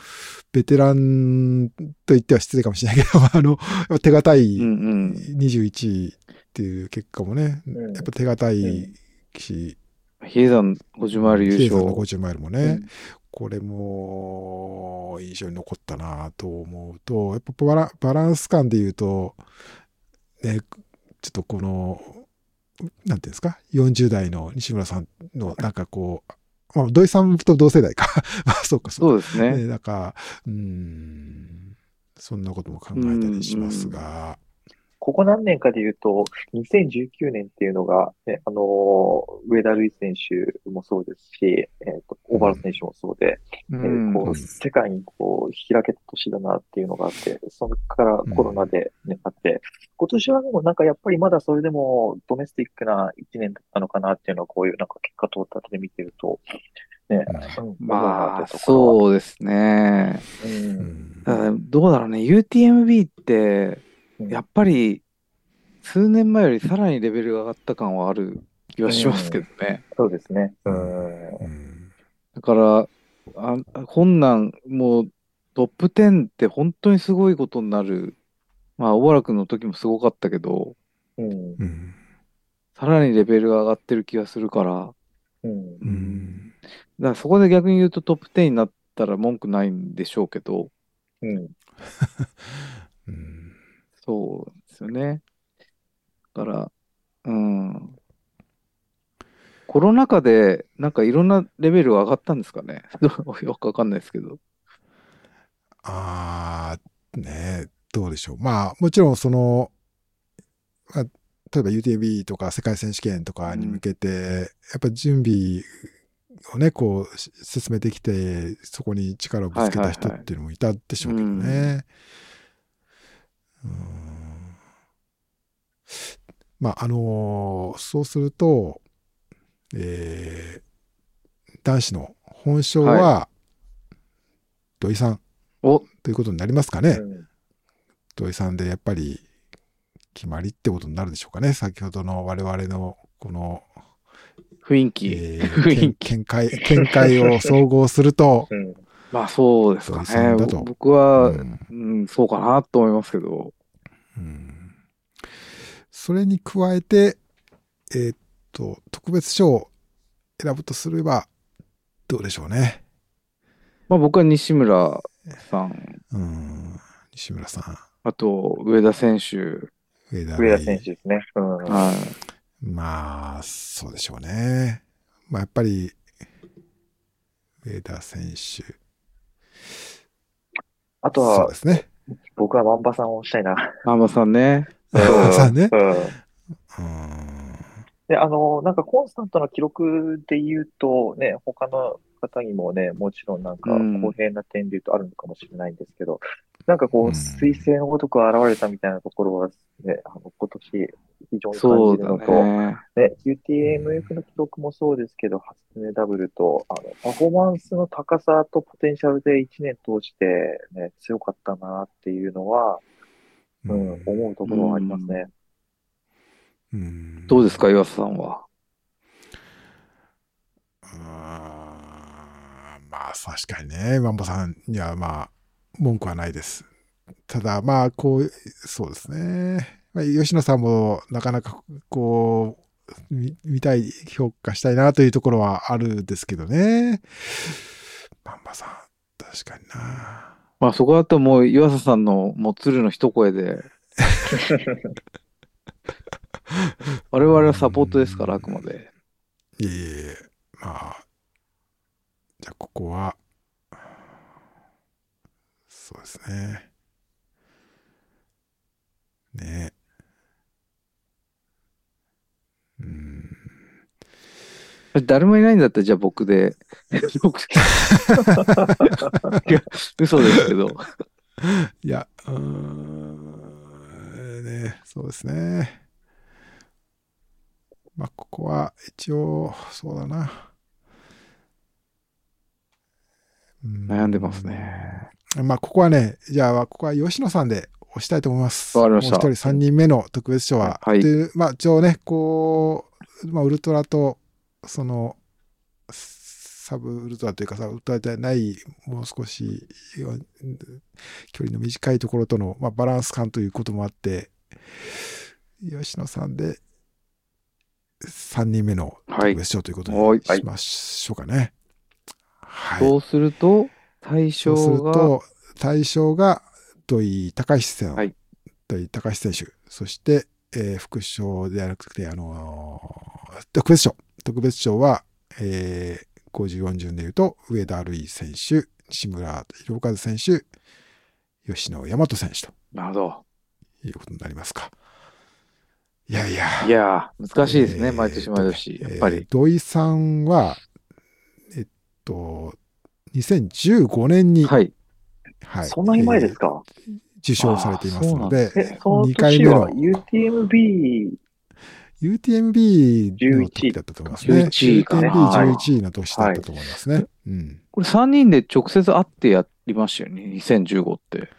ベテランと言っては失礼かもしれないけど、あの、手堅いうんうん。21位っていう結果もね、うん。やっぱ手堅いし、比叡山50マイル優比叡山の勝。50マイルもね、これも印象に残ったなと思うと、やっぱバラバランス感で言うと、ね、ちょっとこの、なんていうんですか、40代の西村さんのなんかこう、まあ、土井さんと同世代か。まあ、そうか、そうですね。ね、なんか、うーん、そんなことも考えたりしますが、ここ何年かで言うと、2019年っていうのが、ね、あの、上田瑠衣選手もそうですし、えっ、と、小原選手もそうで、うえーんこう、世界にこう、開けた年だなっていうのがあって、そこからコロナでね、あって、今年はでもなんかやっぱりまだそれでもドメスティックな一年だったのかなっていうのは、こういうなんか結果トータルで見てると、ね、うん、まあ、う。そうですね。う。うんどうだろうね。UTMB って、うんやっぱり、数年前よりさらにレベルが上がった感はある気はしますけどね。そうですね。う。うんんだから、あ本南、もうトップ10って本当にすごいことになる。まあ、小原君の時もすごかったけど、うん。うんさらにレベルが上がってる気がするから、うん。うんだからそこで逆に言うとトップ10になったら文句ないんでしょうけど、うん。うんそうですよね。だから、うん。コロナ禍で、なんかいろんなレベル上がったんですかね。よくわかんないですけど。あー、ねえどうでしょう。まあ、もちろんその、まあ、例えば UTB とか世界選手権とかに向けて、やっぱ準備をね、こう、し進めてきて、そこに力をぶつけた人っていうのもいたでしょうけどね。うんまあ、あのーそうすると、えー男子の本賞は、土井さん。お、ということになりますかね。うん。土井さんでやっぱり決まりってことになるでしょうかね。先ほどの我々のこの、雰囲気。え 雰囲ー、気見解、見解を総合すると、うんまあそうですかねだと。僕は、うんうん、そうかなと思いますけど。うんそれに加えて、えーっと、特別賞を選ぶとすれば、どうでしょうね。まあ僕は西村さん、うん、西村さん、あと上田選手、上田上田選手ですね。うんはい。まあ、そうでしょうね。まあ、やっぱり、上田選手。あとはそうで、すね。僕は万場さんをしたいな。ママさんね。万場さんねうんうん。で、あの、なんかコンスタントな記録で言うと、ね、他の方にもね、もちろんなんかうん公平な点で言うとあるのかもしれないんですけど、なんかこうんう、彗星のごとく現れたみたいなところはね、あの、今年非常にそうだ感じるのと、ね。ね、UTMF の記録もそうですけど、初音ダブルと、あの、パフォーマンスの高さとポテンシャルで1年通してね、強かったなっていうのは、うん、思うところはありますね。うんどうですか、岩佐さんは？うーんまあ、確かにね、万ンさんにはまあ、文句はないです。ただ、まあ、こう、そうですね。まあ、吉野さんもなかなか、こう、見見たい、評価したいなというところはあるんですけどね。万ンさん、確かにな。まあそこだともう岩佐さんのもう鶴の一声で、我々はサポートですから、あくまで。いえいえ、まあ、じゃあここは、そうですね。ねえ。うん。誰もいないんだったら、じゃあ僕で。僕いや嘘ですけど。いや、うーん、ねそうですね。まあ、ここは一応、そうだな。うん悩んでますね。まあ、ここはね、じゃあ、ここは吉野さんで押したいと思います。わかりましたもう一人三人目の特別賞は。はいで、まあ、一応ね、こう、まあ、ウルトラと、その、サブウルトラというかさ、ウルトラじゃない、もう少し、うん距離の短いところとの、まあ、バランス感ということもあって、吉野さんで、3人目のはい特別賞ということはいにしましょうかね。はい。そうすると、対そうする象が、と、対象が土井隆史選手、はい土井隆史選手、そして、えー副賞ではなくて、あのー特別賞。特別賞は、えー54順で言うと、上田瑠衣選手、西村博和選手、吉野大和選手となるほいうことになりますか。いやいや。ど。いやー、難しいですね、えー毎年毎年。やっぱり。えー土井さんは、と、2015年に、はい。はいそんなに前ですか、受賞されていますので、え、その2回目は UTMB、UTMB の時だったと思いますね。11位かねはい UTMB11 位の年だったと思いますね。うん。これ3人で直接会ってやりましたよね、2015って。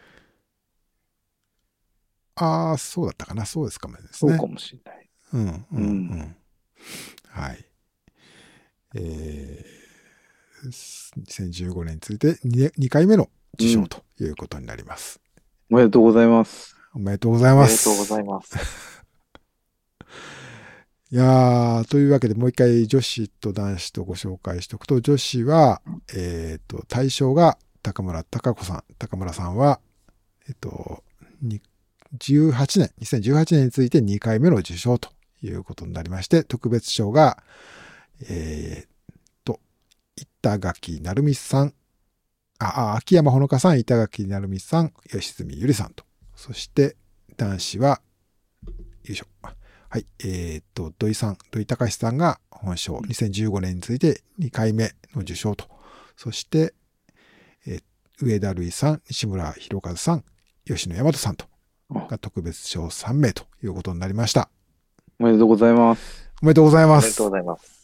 ああ、そうだったかな。そうですかもですねそうか。もしれない。うん、うん、う。うんはい。えー、2015年について 2, 2回目の受賞ということになります。おめでとうございます。おめでとうございおめでます。とうございます。いやー、というわけでもう一回女子と男子とご紹介しておくと、女子は、えっ、と、対象が高村貴子さん。高村さんは、えっ、と、に18年、2018年について2回目の受賞ということになりまして、特別賞が、えー、と、板垣成美さん、あ、あ秋山ほのかさん、板垣成美さん、吉住ゆりさんと。そして、男子は、よいしょ。はい。えーっと、土井さん、土井隆さんが本賞、2015年について2回目の受賞と。そして、えー上田瑠衣さん、西村博和さん、吉野大和さんと、あが特別賞3名ということになりました。おめでとうございます。おめでとうございますおめでとう。ございます。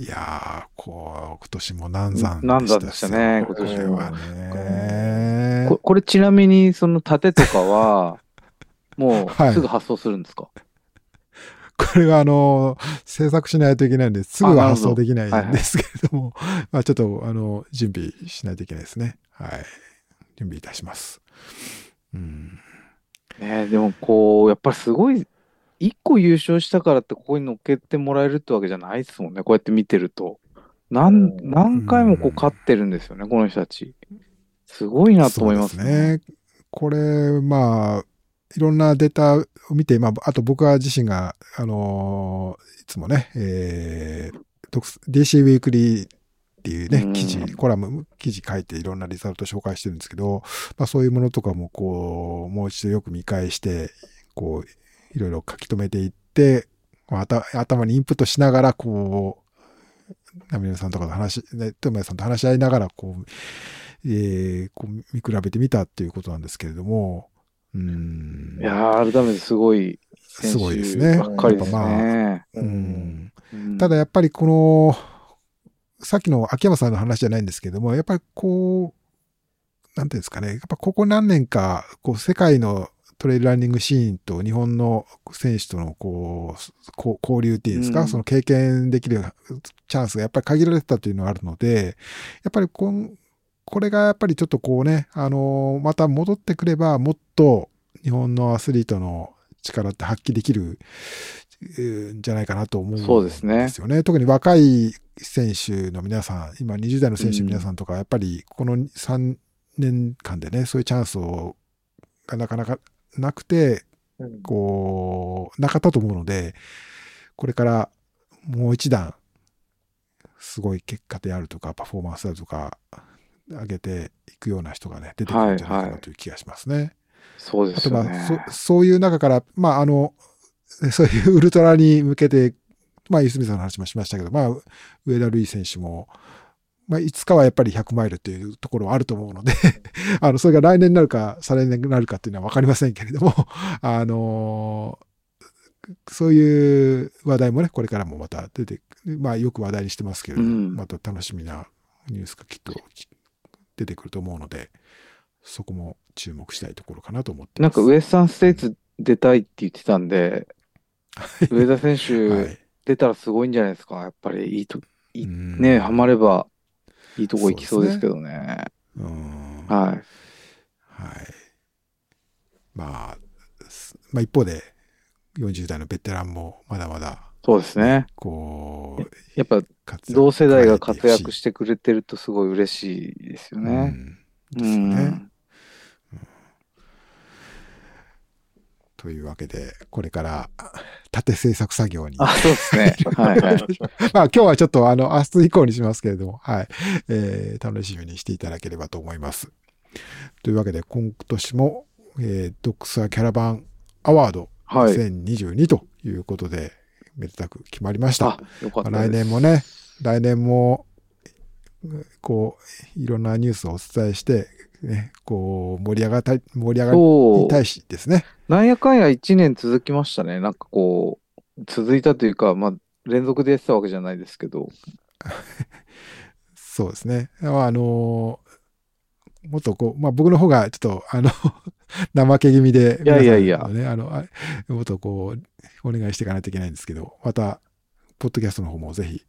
いやー、こう、今年も難産難産でしたねこ今年れはねこ。これちなみに、その盾とかは、もはいうすぐ発送するんですか、これはあの、制作しないといけないんで、すぐは発送できないんですけれども、まあちょっと、あの、準備しないといけないですね。はい。準備いたします。うん。ねえでもこう、やっぱりすごい、一個優勝したからってここに乗っけてもらえるってわけじゃないですもんね。こうやって見てると。何うん何回もこう勝ってるんですよね、この人たち。すごいなと思いますそうですね。これ、まあ、いろんなデータを見て、まあ、あと僕は自身が、あのーいつもね、えー、特 DC ウィークリーっていうねう、ん記事、コラム、記事書いていろんなリザルト紹介してるんですけど、まあそういうものとかもこう、もう一度よく見返して、こう、いろいろ書き留めていって、まあ頭頭にインプットしながら、こう、ナミネさんとかと話し、ね、トモヤさんと話し合いながら、こう、えーこう見比べてみたっていうことなんですけれども、うん。いやー、改めてすごい選すごいです手ね。ばっかりですやっぱまあうん。ただやっぱりこの、さっきの秋山さんの話じゃないんですけども、やっぱりこう、なんていうんですかね、やっぱここ何年か、こう世界のトレイルランニングシーンと日本の選手とのこう交流っていうんですか、うん。その経験できるチャンスがやっぱり限られてたというのがあるので、やっぱりこんこれがやっぱりちょっとこうね、あのまた戻ってくればもっと日本のアスリートの力って発揮できるえーんじゃないかなと思うんですよね。特に若い選手の皆さん、今20代の選手の皆さんとか、やっぱりこの3年間でね、そういうチャンスをがなかなかなくて、うんこう、なかったと思うので、これからもう一段、すごい結果であるとか、パフォーマンスだとか、上げていくような人がね、出てくるんじゃないかなという気がしますね。そうであとますよね。あ、そそういう中から、まあ、あの、そういうウルトラに向けて、まあ、ゆすみさんの話もしましたけど、まあ、上田瑠衣選手も、まあ、いつかはやっぱり100マイルっていうところはあると思うので、あの、それが来年になるか、再来年になるかっていうのはわかりませんけれども、あのそういう話題もね、これからもまた出て、まあ、よく話題にしてますけれども、うん。また楽しみなニュースがきっと出てくると思うので、そこも注目したいところかなと思って。なんかウエスタンステイツ出たいって言ってたんで、上田選は手い。出たらすごいんじゃないですか？やっぱりいいと、いうん。ね、ハマればいいとこ行きそうですけどね。うんはい。はい。まあ、すまあ一方で、40代のベテランもまだまだ、そうですね。こう、やっぱ同世代が活躍ししてくれてるとすごい嬉しいですようね。んうですよね。というわけで、これから縦制作作業に。あ、そうですね。はいはい。まあ今日はちょっとあの、明日以降にしますけれども、はい。えー楽しみにしていただければと思います。というわけで、今年も、えードックサーキャラバンアワードはい。2022ということで、めでたく決まりましたあ。、よかった。来年もね、来年も、こう、いろんなニュースをお伝えして、ね、こう、盛り上がったり、盛り上が。りたいしですね。なんやかんや1年続きましたね。なんかこう、続いたというか、まあ、連続でやってたわけじゃないですけど。そうですね。まああのもっとこう、まあ僕の方がちょっと、あの、怠け気味で、いやいやいやあの、あもっとこう、お願いしていかないといけないんですけど、また、ポッドキャストの方もぜひ、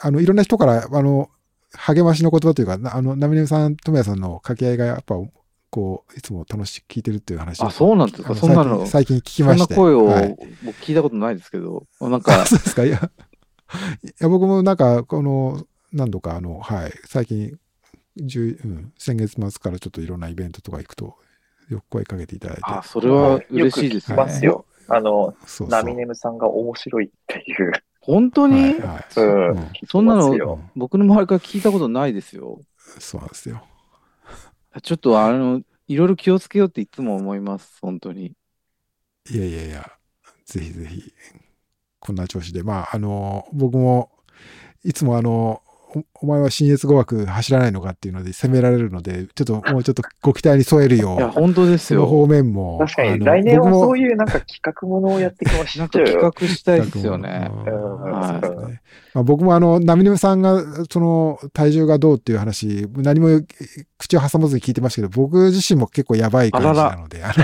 あの、いろんな人から、あの、励ましの言葉というか、なあの、ナミネムさん、トモヤさんの掛け合いがやっぱ、こう、いつも楽しく聞いてるっていう話をあ、そうなんですか？そんなの、最近聞きそんなまして。声をはい僕聞いたことないですけど、なんあ、か、そうですか？いや、いや僕もなんか、この、何度か、あの、はい、最近、10うん、先月末からちょっといろんなイベントとか行くと、よく声かけていただいて、あ、それは嬉しいですね。よく聞きますよ。あの、そうそう。ナミネムさんが面白いっていう。本当に、はいはいうんうんそんなの僕の周りから聞いたことないですよ。そうなんですよ。ちょっとあの、いろいろ気をつけようっていつも思います、本当に。いやいやいや、ぜひぜひ、こんな調子で。まあ、あの、僕も、いつもあの、お前は新越語学走らないのかっていうので責められるので、ちょっともうちょっとご期待に添えるよいや、う、本当ですそのよ。方面も。確かに、来年は僕もそういうなんか企画ものをやってきまし なんた企画したいですよね。僕もあの、ナミネムさんが、その、体重がどうっていう話、何も口を挟まずに聞いてましたけど、僕自身も結構やばい感じなので、あの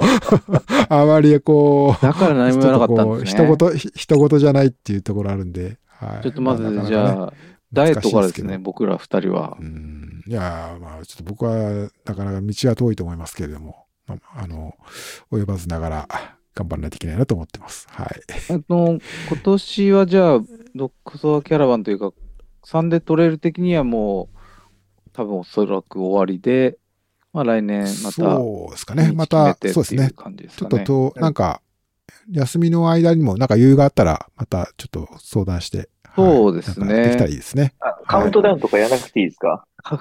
あまりこう、だから何も言わなかったんですね。ちょっとこう人事、人事じゃないっていうところあるんで、はい。ちょっとまず、なかなかねじゃあ、ダイエットからですね、僕ら二人はう。ん。いやー、まあ、ちょっと僕は、なかなか道が遠いと思いますけれども、まあ、あの、及ばずながら、頑張らないといけないなと思ってます。はい。あの、今年はじゃあ、ドックソアキャラバンというか、サンデートレイル的にはもう、多分おそらく終わりで、まあ来年また、そうですかね。また、そうですね。ちょ。っとと、なんか、休みの間にも、なんか余裕があったら、またちょっと相談して。はいそうですねなんかできたらいいですね。あカウントダウンとかやらなくていいですか？カ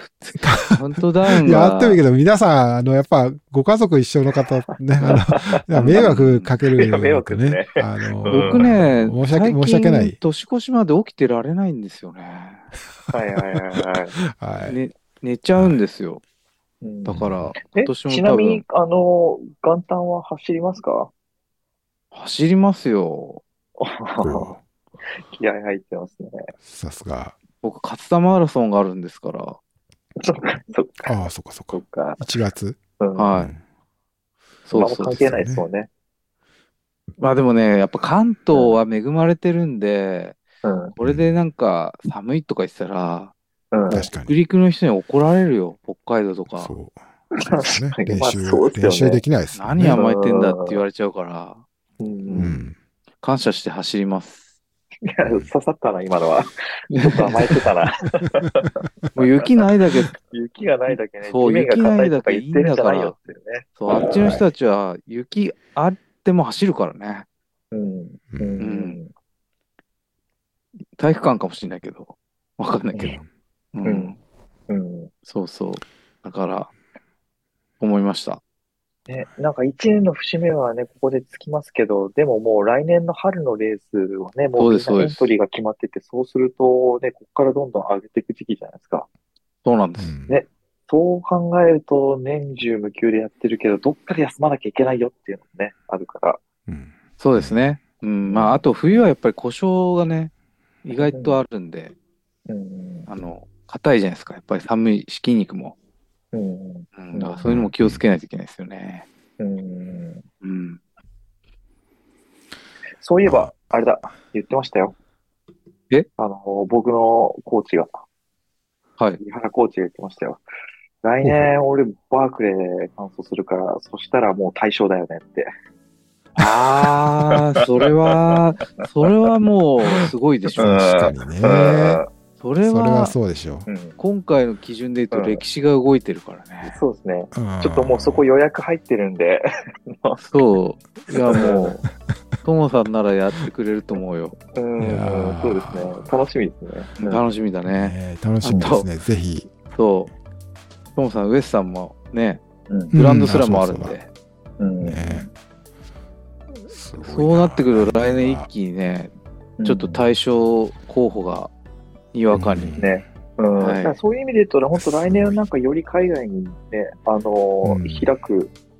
ウントダウンが。やってもいいけど、皆さん、あの、やっぱ、ご家族一緒の方、ね、あの、迷惑かけるいや迷惑ねあの、僕ね、申し訳申し訳ない年越しまで起きてられないんですよね。はいはいはいはい。はい。ね寝ちゃうんですよ。うんだから、え今年もちな多分、みにあの、元旦は走りますか？走りますよ。こ気合入ってますね。うさすが。僕、勝田マラソンがあるんですから。そっか、そっか、ああ、そっかそっか。そっか。1月？うん。はいうんそうそう関係ないですもんね。まあでもね、やっぱ関東は恵まれてるんで、うん。これでなんか寒いとか言ってたら、うん。確かに。北陸の人に怒られるよ、北海道とか。そう。そうですね。練習、そうですよね練習できないですね。何甘えてんだって言われちゃうから、う。うんん。感謝して走ります。いや、刺さったな、今のは。ちょっと甘えてたな。もう雪ないだけ、雪がないだけね、そう地面が硬いとか言ってるんじゃないよっていうね。そう、あっちの人たちは雪あっても走るからね。うん。ううんん。体育館かもしれないけど、わかんないけど。うん。うんうん。そうそう。だから、思いました。ね、なんか一年の節目はね、ここでつきますけど、でももう来年の春のレースはね、もそううみんエントリーが決まってて、そうするとね、ここからどんどん上げていく時期じゃないですか。そうなんです。うんねそう考えると、年中無休でやってるけど、どっかで休まなきゃいけないよっていうのもね、あるから。うんそうですね。うん。まあ、あと冬はやっぱり故障がね、意外とあるんで、うん。あの、硬いじゃないですか。やっぱり寒いし、筋肉も。うん。うん。だからそういうのも気をつけないといけないですよね。うん。うん。そういえば、あれだ、言ってましたよ。え？あの、僕のコーチが、はい。井原コーチが言ってましたよ。来年、俺、バークレーで完走するから、そしたらもう対象だよねって。ああ、それは、それはもうすごいでしょ。確かにね。それそれはは、そうでしょうん。今回の基準で言うと歴史が動いてるからね。そうですね。う。んちょっともうそこ予約入ってるんで、そう。いや、もう、ともさんならやってくれると思うよ。うんそうですね。楽しみですね。うん楽しみだね。ね楽しみですね。ぜひ。そう。ともさん、ウエスさんもね、うんグランドスラムもあるんで。うんそうなってくると来年一気にね、ちょっと対象候補がにわかに。ね。うんはいそういう意味で言うと、本当来年はなんかより海外にね、あのーうん開く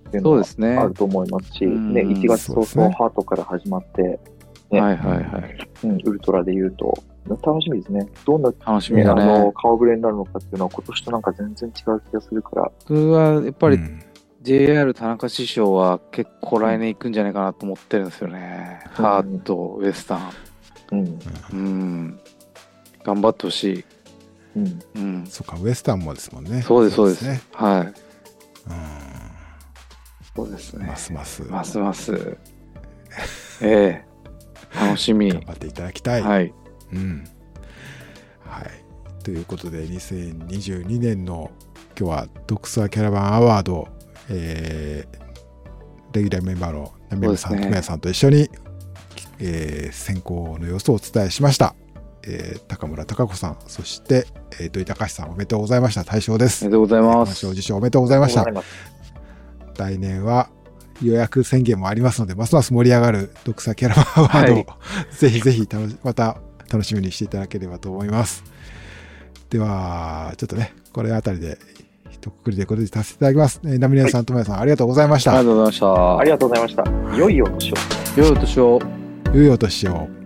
っていうのはそうですね。あると思いますし、うんね、1月早々ハートから始まって、ねはいはいはい。うん、ウルトラで言うと、楽しみですね。どんな、楽しねあみだねの。顔ぶれになるのかっていうのは今年となんか全然違う気がするから、僕はやっぱりうん JR 田中師匠は結構来年行くんじゃないかなと思ってるんですよね。うんハート、ウエスタン。うん、うん。頑張ってほしい。うん、うん。そっか、ウエスタンもですもんね。そうです、そうです。ね。はい。うそうですね。んますます。ますます。ええ楽しみ。頑張っていただきたい。はい。うん。はい。ということで、2022年の今日はドクサーキャラバンアワード、えーレギュラーメンバーのナミヤさん、ねともやさんと一緒に、えー選考の様子をお伝えしました。えー高村貴子さん、そして、えー土井隆さん、おめでとうございました。大賞です。おめでとうございま大賞す。受賞おめでとうございました来年は予約宣言もありますので、ますます盛り上がるドクサキャラバンアワードを、はいぜひぜひ楽しまた楽しみにしていただければと思います。では、ちょっとね、これあたりで一括りでこれでさせていただきます。えーナミネさん、ともやさん、ありがとうございました。ありがとうございました。ありがとうございました。良いお年を。良いお年を。良いお年を。